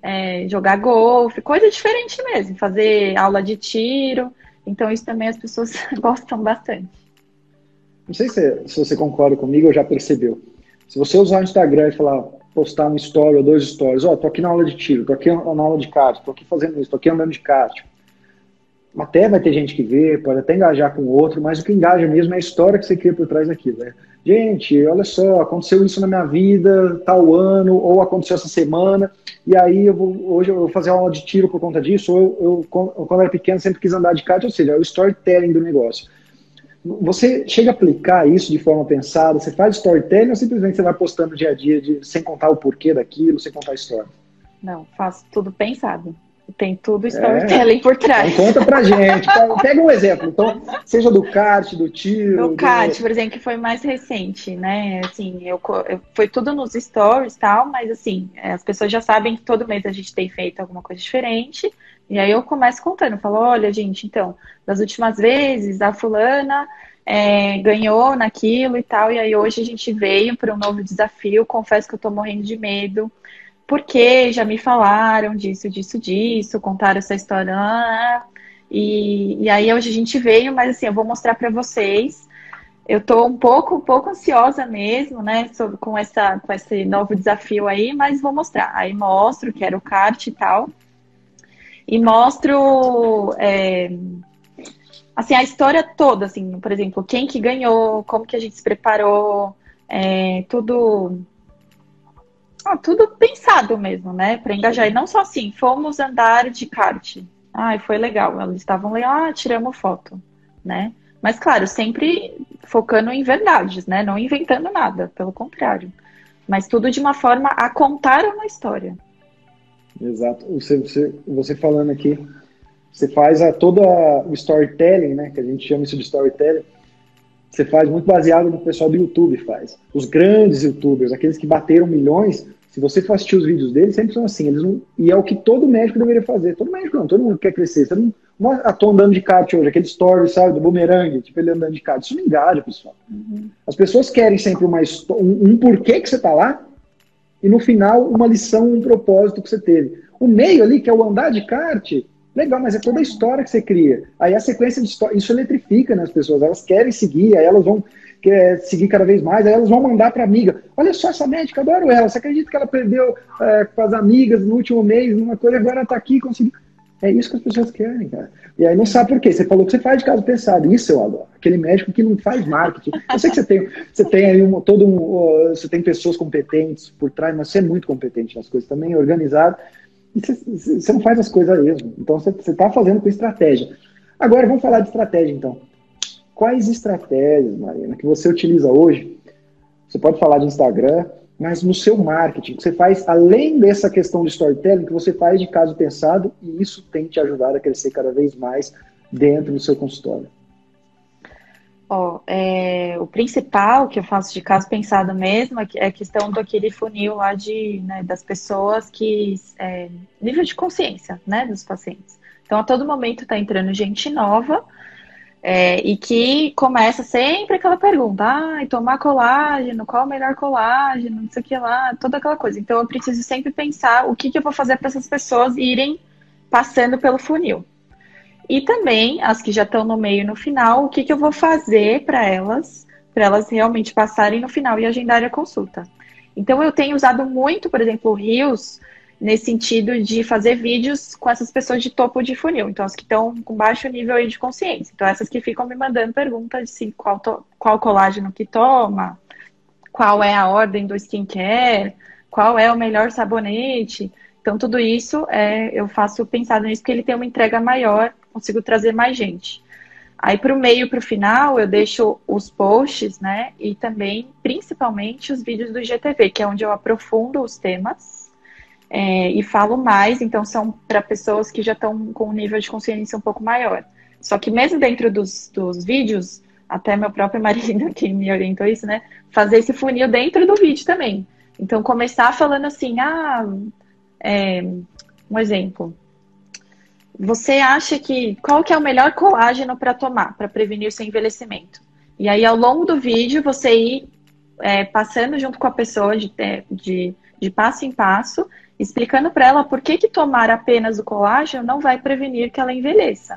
é, jogar golfe, coisa diferente mesmo. Fazer aula de tiro. Então isso também as pessoas [laughs] gostam bastante. Não sei se, se você concorda comigo ou já percebeu. Se você usar o Instagram e falar, postar um story ou dois stories, ó, oh, tô aqui na aula de tiro, tô aqui na aula de kart, tô aqui fazendo isso, tô aqui andando de kart até vai ter gente que vê, pode até engajar com outro, mas o que engaja mesmo é a história que você cria por trás daquilo. Né? Gente, olha só, aconteceu isso na minha vida, tal ano, ou aconteceu essa semana, e aí eu vou, hoje eu vou fazer aula de tiro por conta disso, ou eu, eu quando era pequeno sempre quis andar de kart, ou seja, é o storytelling do negócio. Você chega a aplicar isso de forma pensada, você faz storytelling ou simplesmente você vai postando dia a dia de, sem contar o porquê daquilo, sem contar a história? Não, faço tudo pensado. Tem tudo storytelling é. por trás. Então, conta pra gente. [laughs] Pega um exemplo. Então, seja do kart, do tiro. Do kart, por exemplo, que foi mais recente, né? Assim, eu, eu, foi tudo nos stories e tal, mas assim, as pessoas já sabem que todo mês a gente tem feito alguma coisa diferente. E aí eu começo contando, falo, olha, gente, então, das últimas vezes, a fulana é, ganhou naquilo e tal, e aí hoje a gente veio para um novo desafio. Confesso que eu tô morrendo de medo porque já me falaram disso, disso, disso, contaram essa história. Ah, E, e aí hoje a gente veio, mas assim, eu vou mostrar para vocês. Eu estou um pouco, um pouco ansiosa mesmo, né, sobre, com, essa, com esse novo desafio aí, mas vou mostrar. Aí mostro que era o kart e tal. E mostro é, assim, a história toda, assim, por exemplo, quem que ganhou, como que a gente se preparou, é, tudo ah, tudo pensado mesmo, né? Para engajar. E não só assim, fomos andar de kart. Ah, foi legal. Eles estavam lá, ah, tiramos foto, né? Mas, claro, sempre focando em verdades, né? Não inventando nada, pelo contrário. Mas tudo de uma forma a contar uma história. Exato. Você, você, você falando aqui, você faz a, todo a, o storytelling, né? Que a gente chama isso de storytelling. Você faz muito baseado no que o pessoal do YouTube faz. Os grandes youtubers, aqueles que bateram milhões, se você for assistir os vídeos deles, sempre são assim. Eles não, e é o que todo médico deveria fazer. Todo médico não, todo mundo quer crescer. Você não, não tô andando de kart hoje, aquele story, sabe, do boomerang, tipo ele andando de kart. Isso não engaja, pessoal. Uhum. As pessoas querem sempre uma, um, um porquê que você tá lá e no final uma lição, um propósito que você teve. O meio ali, que é o andar de kart, legal, mas é toda a história que você cria. Aí a sequência de história, isso eletrifica né, as pessoas. Elas querem seguir, aí elas vão quer seguir cada vez mais, aí elas vão mandar para amiga. Olha só essa médica, adoro ela. Você acredita que ela perdeu é, com as amigas no último mês, numa coisa, agora está aqui conseguindo. É isso que as pessoas querem, cara. E aí não sabe por quê. Você falou que você faz de caso pensado. Isso eu adoro. Aquele médico que não faz marketing. Eu sei que você tem, você tem aí um, todo um, você tem pessoas competentes por trás, mas você é muito competente nas coisas também, organizado. E você, você não faz as coisas mesmo. Então você está fazendo com estratégia. Agora vamos falar de estratégia, então. Quais estratégias, Marina, que você utiliza hoje? Você pode falar de Instagram, mas no seu marketing, que você faz além dessa questão de storytelling, que você faz de caso pensado e isso tem te ajudado a crescer cada vez mais dentro do seu consultório. Oh, é, o principal que eu faço de caso pensado mesmo é a questão do aquele funil lá de, né, das pessoas que. É, nível de consciência né, dos pacientes. Então, a todo momento está entrando gente nova é, e que começa sempre aquela pergunta: ah, tomar colágeno, qual o melhor colágeno, não sei o que lá, toda aquela coisa. Então eu preciso sempre pensar o que, que eu vou fazer para essas pessoas irem passando pelo funil. E também as que já estão no meio e no final, o que, que eu vou fazer para elas, para elas realmente passarem no final e agendarem a consulta. Então eu tenho usado muito, por exemplo, o Rios nesse sentido de fazer vídeos com essas pessoas de topo de funil, então as que estão com baixo nível de consciência. Então essas que ficam me mandando perguntas de assim, qual, qual colágeno que toma, qual é a ordem do skincare, qual é o melhor sabonete. Então tudo isso é, eu faço pensado nisso porque ele tem uma entrega maior, consigo trazer mais gente. Aí para o meio, para o final, eu deixo os posts, né? E também, principalmente, os vídeos do GTV, que é onde eu aprofundo os temas é, e falo mais, então são para pessoas que já estão com um nível de consciência um pouco maior. Só que mesmo dentro dos, dos vídeos, até meu próprio [laughs] marido que me orientou isso, né? Fazer esse funil dentro do vídeo também. Então começar falando assim, ah, é, um exemplo. Você acha que qual que é o melhor colágeno para tomar para prevenir seu envelhecimento? E aí ao longo do vídeo você ir é, passando junto com a pessoa de, de, de passo em passo explicando para ela por que, que tomar apenas o colágeno não vai prevenir que ela envelheça.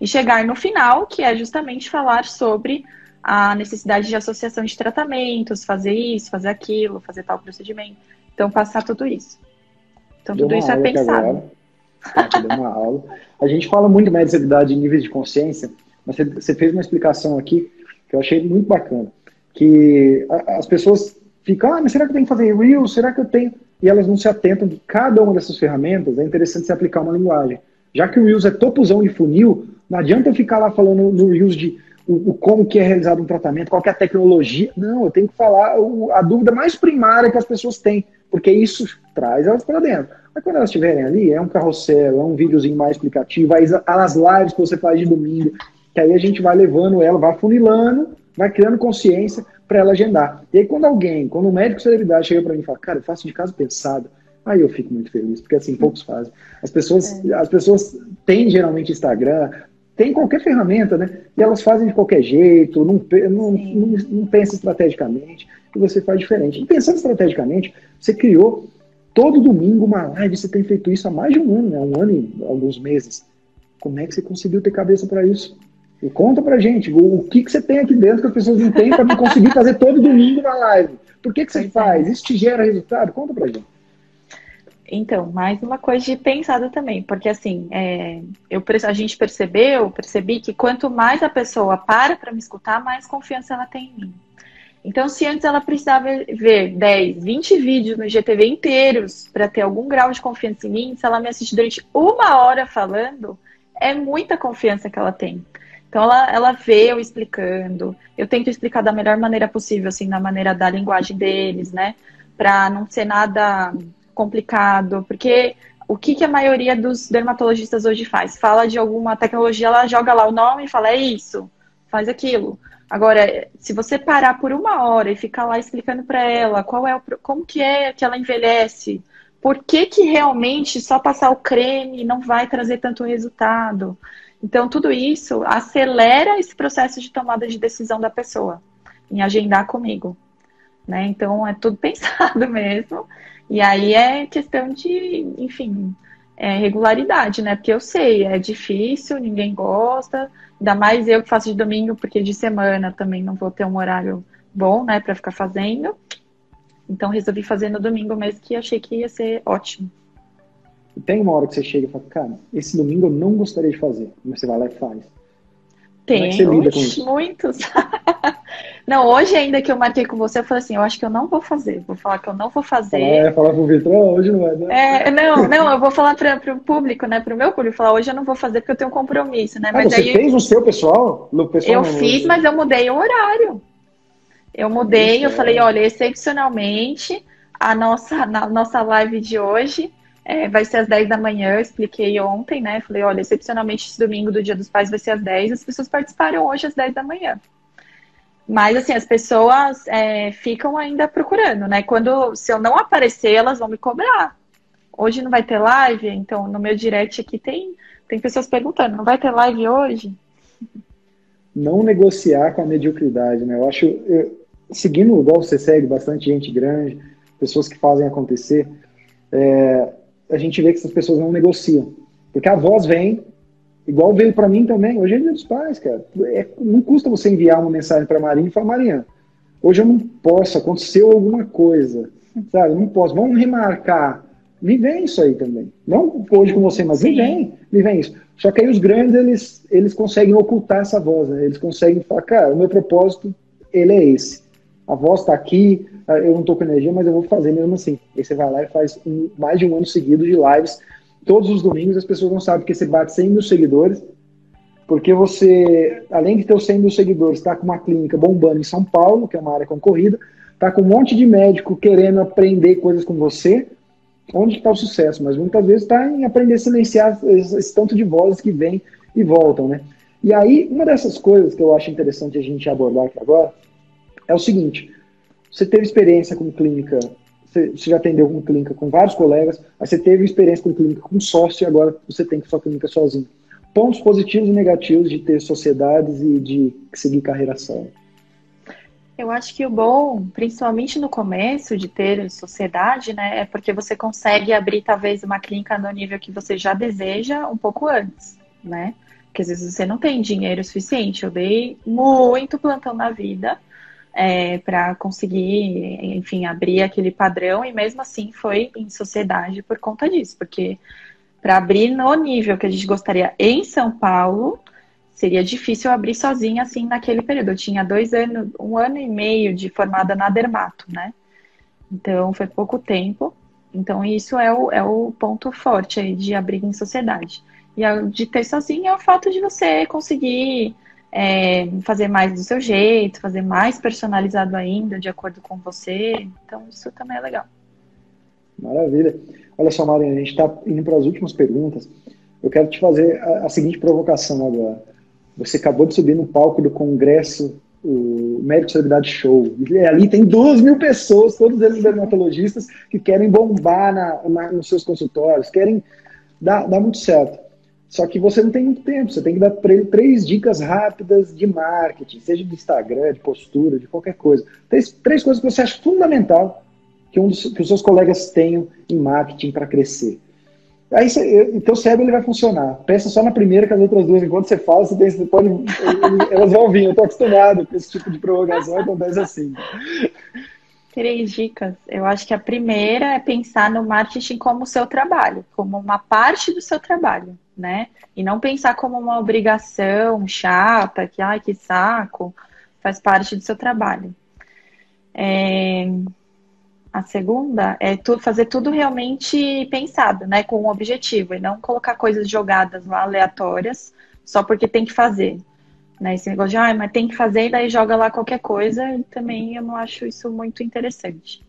E chegar no final, que é justamente falar sobre a necessidade de associação de tratamentos, fazer isso, fazer aquilo, fazer tal procedimento. Então, passar tudo isso. Então, Deu tudo isso é pensado. Deu uma aula. A gente fala muito mais de idade em níveis de consciência, mas você fez uma explicação aqui que eu achei muito bacana. Que as pessoas ficam, ah, mas será que eu tenho que fazer Reels? Será que eu tenho e elas não se atentam que cada uma dessas ferramentas é interessante se aplicar uma linguagem. Já que o Reels é topozão de funil, não adianta eu ficar lá falando no Reels de o, o, como que é realizado um tratamento, qual é a tecnologia. Não, eu tenho que falar o, a dúvida mais primária que as pessoas têm, porque isso traz elas para dentro. Mas quando elas estiverem ali, é um carrossel, é um videozinho mais explicativo, aí as lives que você faz de domingo, que aí a gente vai levando ela, vai funilando, vai criando consciência, para ela agendar. E aí, quando alguém, quando um médico celebridade chega para mim e fala, cara, eu faço de caso pensado, aí eu fico muito feliz, porque assim, poucos fazem. As pessoas, é. as pessoas têm geralmente Instagram, tem qualquer ferramenta, né? E elas fazem de qualquer jeito, não, não, não, não pensa estrategicamente, e você faz diferente. E pensando estrategicamente, você criou todo domingo uma live, você tem feito isso há mais de um ano, né? Um ano e alguns meses. Como é que você conseguiu ter cabeça para isso? E conta pra gente o, que, que você tem aqui dentro que as pessoas não têm para conseguir fazer todo domingo na live. Por que, que você faz? Isso te gera resultado? Conta pra gente. Então, mais uma coisa de pensada também, porque assim, é, eu, a gente percebeu, percebi que quanto mais a pessoa para para me escutar, mais confiança ela tem em mim. Então, se antes ela precisava ver 10, 20 vídeos no GTV inteiros para ter algum grau de confiança em mim, se ela me assiste durante uma hora falando, é muita confiança que ela tem. Então ela, ela vê eu explicando. Eu tento explicar da melhor maneira possível, assim, na maneira da linguagem deles, né? Para não ser nada complicado. Porque o que, que a maioria dos dermatologistas hoje faz? Fala de alguma tecnologia, ela joga lá o nome e fala, é isso, faz aquilo. Agora, se você parar por uma hora e ficar lá explicando para ela qual é o, como que é que ela envelhece, por que, que realmente só passar o creme não vai trazer tanto resultado? Então, tudo isso acelera esse processo de tomada de decisão da pessoa em agendar comigo. Né? Então, é tudo [laughs] pensado mesmo. E aí é questão de, enfim, é regularidade, né? Porque eu sei, é difícil, ninguém gosta, ainda mais eu que faço de domingo, porque de semana também não vou ter um horário bom, né, para ficar fazendo. Então resolvi fazer no domingo mesmo, que achei que ia ser ótimo. E tem uma hora que você chega e fala, cara, esse domingo eu não gostaria de fazer. Mas você vai lá e faz. Tem, é muitos. [laughs] não, hoje ainda que eu marquei com você, eu falei assim, eu acho que eu não vou fazer. Vou falar que eu não vou fazer. É, falar pro Vitor, hoje não vai. Né? É, não, não, eu vou falar para o público, né? Para o meu público, falar hoje eu não vou fazer porque eu tenho um compromisso, né? Ah, mas você aí, fez o seu pessoal? No pessoal eu fiz, mas eu mudei o horário. Eu mudei, Isso, eu é. falei, olha, excepcionalmente, a nossa, na nossa live de hoje é, vai ser às 10 da manhã, eu expliquei ontem, né? Falei, olha, excepcionalmente esse domingo do Dia dos Pais vai ser às 10, as pessoas participaram hoje às 10 da manhã. Mas, assim, as pessoas é, ficam ainda procurando, né? Quando, se eu não aparecer, elas vão me cobrar. Hoje não vai ter live, então no meu direct aqui tem, tem pessoas perguntando, não vai ter live hoje? Não negociar com a mediocridade, né? Eu acho, eu, seguindo igual você segue, bastante gente grande, pessoas que fazem acontecer, é, a gente vê que essas pessoas não negociam. Porque a voz vem, igual veio para mim também. Hoje é dia dos pais, cara. É, não custa você enviar uma mensagem para Marinha e falar, Marinha, hoje eu não posso, aconteceu alguma coisa. Sabe, não posso. Vamos remarcar. Me vem isso aí também. Não hoje com você, mas Sim. me vem, me vem isso. Só que aí os grandes, eles, eles conseguem ocultar essa voz, né? Eles conseguem falar, cara, o meu propósito, ele é esse. A voz está aqui, ah, eu não estou com energia, mas eu vou fazer mesmo assim. Aí você vai lá e faz um, mais de um ano seguido de lives. Todos os domingos as pessoas não sabem que você bate 100 mil seguidores, porque você, além de ter os 100 mil seguidores, está com uma clínica bombando em São Paulo, que é uma área concorrida, está com um monte de médico querendo aprender coisas com você. Onde está o sucesso? Mas muitas vezes está em aprender a silenciar esse, esse tanto de vozes que vêm e voltam, né? E aí, uma dessas coisas que eu acho interessante a gente abordar aqui agora é o seguinte: você teve experiência com clínica, você, já atendeu com clínica com vários colegas, aí você teve experiência com clínica com sócio e agora você tem que sua clínica sozinho. Pontos positivos e negativos de ter sociedades e de seguir carreira solo. Eu acho que o bom, principalmente no começo de ter sociedade, né, é porque você consegue abrir talvez uma clínica no nível que você já deseja um pouco antes, né? Porque às vezes você não tem dinheiro suficiente. Eu dei muito plantão na vida, é, para conseguir, enfim, abrir aquele padrão, e mesmo assim foi em sociedade por conta disso, porque para abrir no nível que a gente gostaria em São Paulo, seria difícil abrir sozinha assim naquele período. Eu tinha dois anos, um ano e meio de formada na Dermato, né? Então foi pouco tempo. Então isso é o, é o ponto forte aí de abrir em sociedade. E de ter sozinha é o fato de você conseguir é, fazer mais do seu jeito, fazer mais personalizado ainda, de acordo com você. Então, isso também é legal. Maravilha. Olha só, Marina, a gente está indo para as últimas perguntas. Eu quero te fazer a, a, seguinte provocação agora. Você acabou de subir no palco do congresso, o Médico Celebridade Show. E ali tem duas mil pessoas, todos eles dermatologistas, que querem bombar na, na, nos seus consultórios, querem dar, dar muito certo. Só que você não tem muito tempo, você tem que dar para ele três dicas rápidas de marketing, seja de Instagram, de postura, de qualquer coisa. Três, três coisas que você acha fundamental que, um dos, que os seus colegas tenham em marketing para crescer. Aí então o cérebro ele vai funcionar. Pensa só na primeira que as outras duas. Enquanto você fala, você, tem, você pode. elas vão vir. Eu estou acostumado com esse tipo de prorrogação, acontece assim. Três dicas. Eu acho que a primeira é pensar no marketing como seu trabalho, como uma parte do seu trabalho, né? E não pensar como uma obrigação chata, que ai que saco, faz parte do seu trabalho. É... A segunda é tu, fazer tudo realmente pensado, né? Com um objetivo, e não colocar coisas jogadas lá aleatórias só porque tem que fazer. Né? Esse negócio de, ah, mas tem que fazer e daí joga lá qualquer coisa, e também eu não acho isso muito interessante.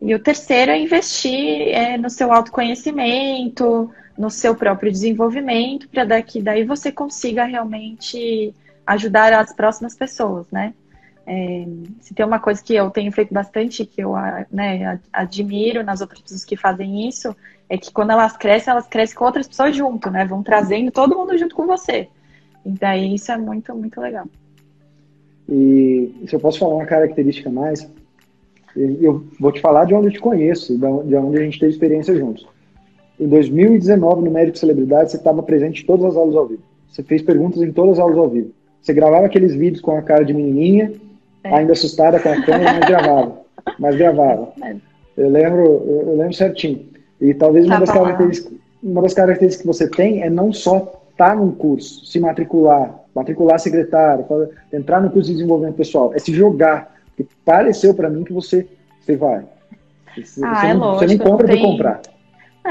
E o terceiro é investir é, no seu autoconhecimento, no seu próprio desenvolvimento, para daqui daí você consiga realmente ajudar as próximas pessoas, né? É, se tem uma coisa que eu tenho feito bastante, que eu né, admiro nas outras pessoas que fazem isso, é que quando elas crescem, elas crescem com outras pessoas junto, né? Vão trazendo todo mundo junto com você. E daí isso é muito, muito legal. E se eu posso falar uma característica mais, eu vou te falar de onde eu te conheço, de onde a gente teve experiência juntos. Em 2019, no Médico Celebridade, você estava presente em todas as aulas ao vivo. Você fez perguntas em todas as aulas ao vivo. Você gravava aqueles vídeos com a cara de menininha, é. ainda assustada com a câmera, mas gravava. Mas gravava. É. Eu lembro, eu lembro certinho. E talvez uma, tá das características, uma das características que você tem é não só estar tá num curso, se matricular, matricular secretário, entrar no curso de desenvolvimento pessoal, é se jogar. Porque pareceu para mim que você, você vai. Você, ah, você, é não, lógico, você não compra para comprar.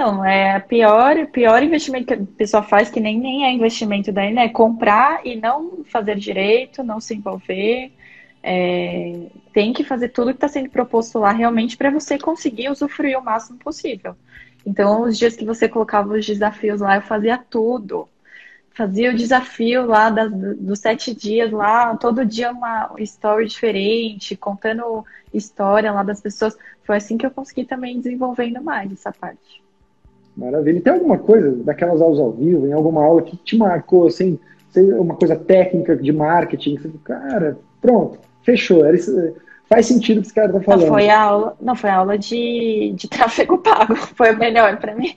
Não, é pior, pior investimento que a pessoa faz, que nem, nem é investimento daí, né? Comprar e não fazer direito, não se envolver. É, tem que fazer tudo que está sendo proposto lá realmente para você conseguir usufruir o máximo possível. Então, os dias que você colocava os desafios lá, eu fazia tudo. Fazia o desafio lá das, dos sete dias lá, todo dia uma story diferente, contando história lá das pessoas. Foi assim que eu consegui também desenvolvendo mais essa parte. Maravilha. E tem alguma coisa daquelas aulas ao vivo, em alguma aula que te marcou, assim, uma coisa técnica de marketing? Você, cara, pronto, fechou. Era isso, faz sentido o que esse cara tá falando. Não, foi a aula, não, foi aula de, de tráfego [laughs] pago. Foi o melhor para mim.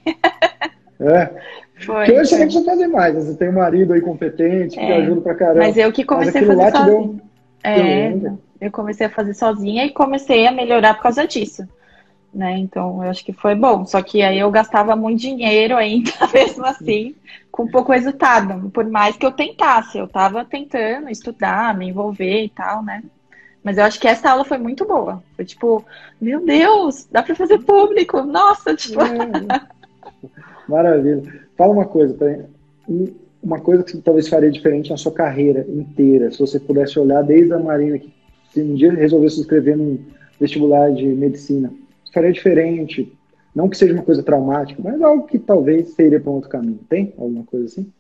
É. Foi, que hoje você não precisa fazer mais. Você tem um marido aí competente, que é, ajuda pra caramba. Mas eu que comecei a fazer sozinha. Deu... É, eu comecei a fazer sozinha e comecei a melhorar por causa disso né? Então eu acho que foi bom. Só que aí eu gastava muito dinheiro ainda, [laughs] mesmo assim, com pouco resultado. Por mais que eu tentasse, eu tava tentando estudar, me envolver e tal, né? Mas eu acho que essa aula foi muito boa. Foi tipo, meu Deus, dá para fazer público. Nossa, tipo. É. [laughs] Maravilha. Fala uma coisa, uma coisa que você talvez faria diferente na sua carreira inteira, se você pudesse olhar desde a Marina, que se um dia resolvesse se inscrever num vestibular de medicina, faria diferente. Não que seja uma coisa traumática, mas algo que talvez seria para um outro caminho. Tem alguma coisa assim?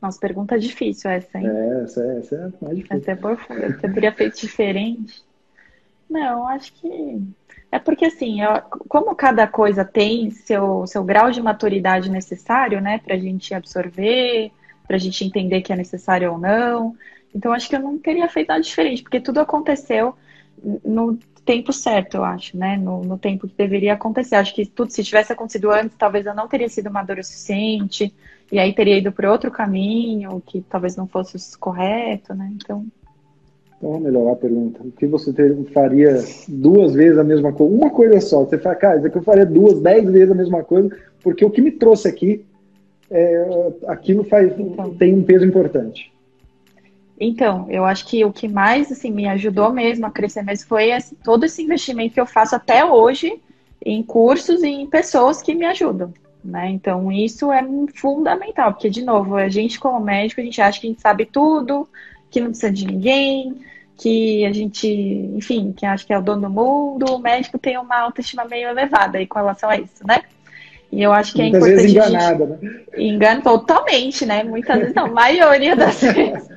Nossa, pergunta difícil essa, hein? É, essa, é, essa é mais difícil. Essa é profunda. Você teria feito diferente? Não, acho que. É porque, assim, eu, como cada coisa tem seu, seu grau de maturidade necessário, né, para a gente absorver, para a gente entender que é necessário ou não. Então, acho que eu não teria feito nada diferente, porque tudo aconteceu no tempo certo, eu acho, né? No, no, tempo que deveria acontecer. Acho que tudo, se tivesse acontecido antes, talvez eu não teria sido madura o suficiente, e aí teria ido para outro caminho, que talvez não fosse correto, né? Então. Então, vamos melhorar a pergunta. O que você ter, faria duas vezes a mesma coisa? Uma coisa só. Você fala, cara, isso aqui eu faria duas, dez vezes a mesma coisa, porque o que me trouxe aqui, é, aquilo faz, então. tem um peso importante. Então, eu acho que o que mais assim, me ajudou mesmo a crescer mesmo foi esse, todo esse investimento que eu faço até hoje em cursos e em pessoas que me ajudam. Né? Então, isso é fundamental, porque, de novo, a gente, como médico, a gente acha que a gente sabe tudo, que não precisa de ninguém, que a gente, enfim, que acha que é o dono do mundo, o médico tem uma autoestima meio elevada aí com relação a isso, né? E eu acho que Muitas é importante. Vezes enganada, né? Engana totalmente, né? Muitas vezes, não, a maioria das [laughs] vezes.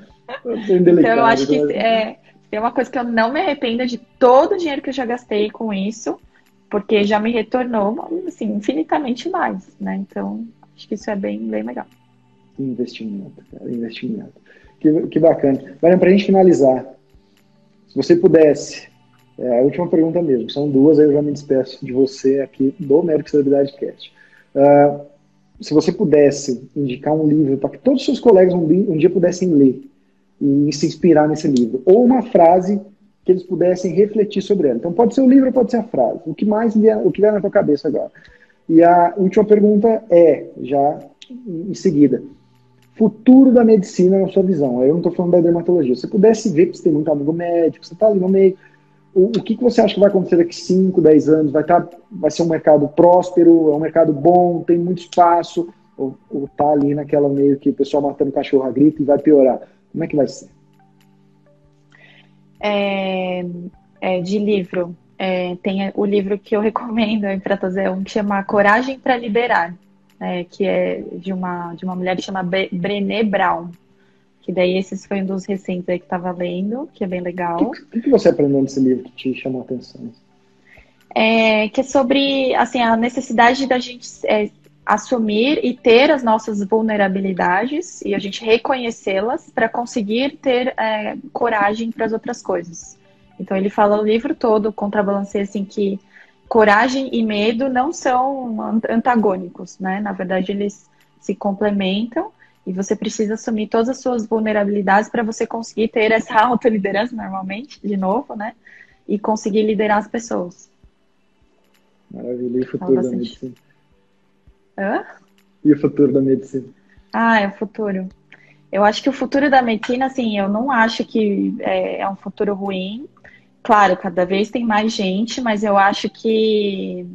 Então eu acho que né? é, é uma coisa que eu não me arrependo de todo o dinheiro que eu já gastei com isso, porque já me retornou assim, infinitamente mais, né? Então, acho que isso é bem, bem legal. Investimento, cara, investimento. Que, que bacana. Para a gente finalizar, se você pudesse É a última pergunta mesmo. São duas, aí eu já me despeço de você aqui do Médico Celebridade Cast. Uh, se você pudesse indicar um livro para que todos os seus colegas um, um, dia pudessem ler e se inspirar nesse livro, ou uma frase que eles pudessem refletir sobre ela. Então pode ser o livro, pode ser a frase. O que mais vier, o que vier na tua cabeça agora. E a última pergunta é, já em seguida, futuro da medicina na sua visão. Eu não estou falando da dermatologia. Se você pudesse ver, você tem muito amigo médico, você está ali no meio, o, o que, que você acha que vai acontecer daqui 5, 10 anos? Vai, tá, vai ser um mercado próspero, é um mercado bom, tem muito espaço, ou, ou tá ali naquela meio que o pessoal matando cachorro a grito e vai piorar? Como é que vai ser? É, é, de livro, é, tem o livro que eu [laughs] recomendo para trazer um que chama Coragem para Liberar, é, que é de uma, de uma mulher que chama Brené Brown. Que daí esse foi um dos recentes aí que estava lendo, que é bem legal. O que, que, você aprendeu nesse livro que te chamou a atenção? É, que é sobre assim, a necessidade da gente é, assumir e ter as nossas vulnerabilidades e a gente reconhecê-las para conseguir ter é, coragem para as outras coisas. Então ele fala o livro todo, contrabalanceia assim que coragem e medo não são antagônicos, né? Na verdade eles se complementam e você precisa assumir todas as suas vulnerabilidades para você conseguir ter essa [laughs] autoliderança normalmente, de novo, né? E conseguir liderar as pessoas. Maravilha. E futuro da medicina? Hã? E o futuro da medicina? Ah, é o futuro. Eu acho que o futuro da medicina, assim, eu não acho que é, é um futuro ruim. Claro, cada vez tem mais gente, mas eu acho que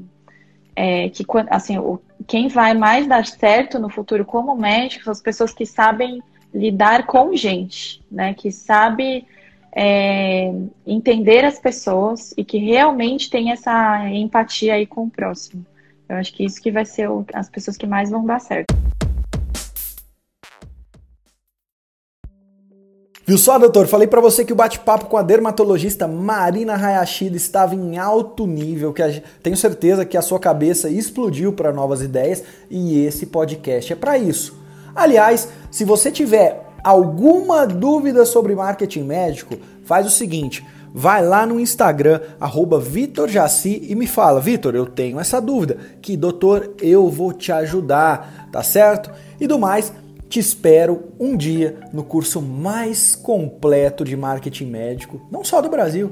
é, que assim, o, quem vai mais dar certo no futuro como médico são as pessoas que sabem lidar com gente, né? Que sabe é, entender as pessoas e que realmente tem essa empatia aí com o próximo. Eu acho que isso que vai ser o, as pessoas que mais vão dar certo. Viu só, doutor? Falei para você que o bate-papo com a dermatologista Marina Hayashida estava em alto nível, que a, tenho certeza que a sua cabeça explodiu para novas ideias e esse podcast é para isso. Aliás, se você tiver alguma dúvida sobre marketing médico, faz o seguinte, vai lá no Instagram, arroba VitorJaci e me fala, Vitor, eu tenho essa dúvida, que doutor, eu vou te ajudar, tá certo? E do mais, te espero um dia no curso mais completo de marketing médico, não só do Brasil,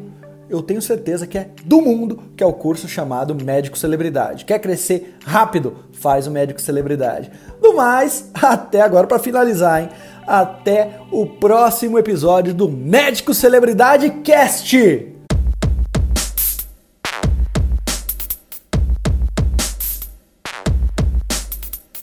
eu tenho certeza que é do mundo, que é o curso chamado Médico Celebridade. Quer crescer rápido? Faz o Médico Celebridade. Do mais, [laughs] até agora para finalizar, hein? Até o próximo episódio do Médico Celebridade Cast.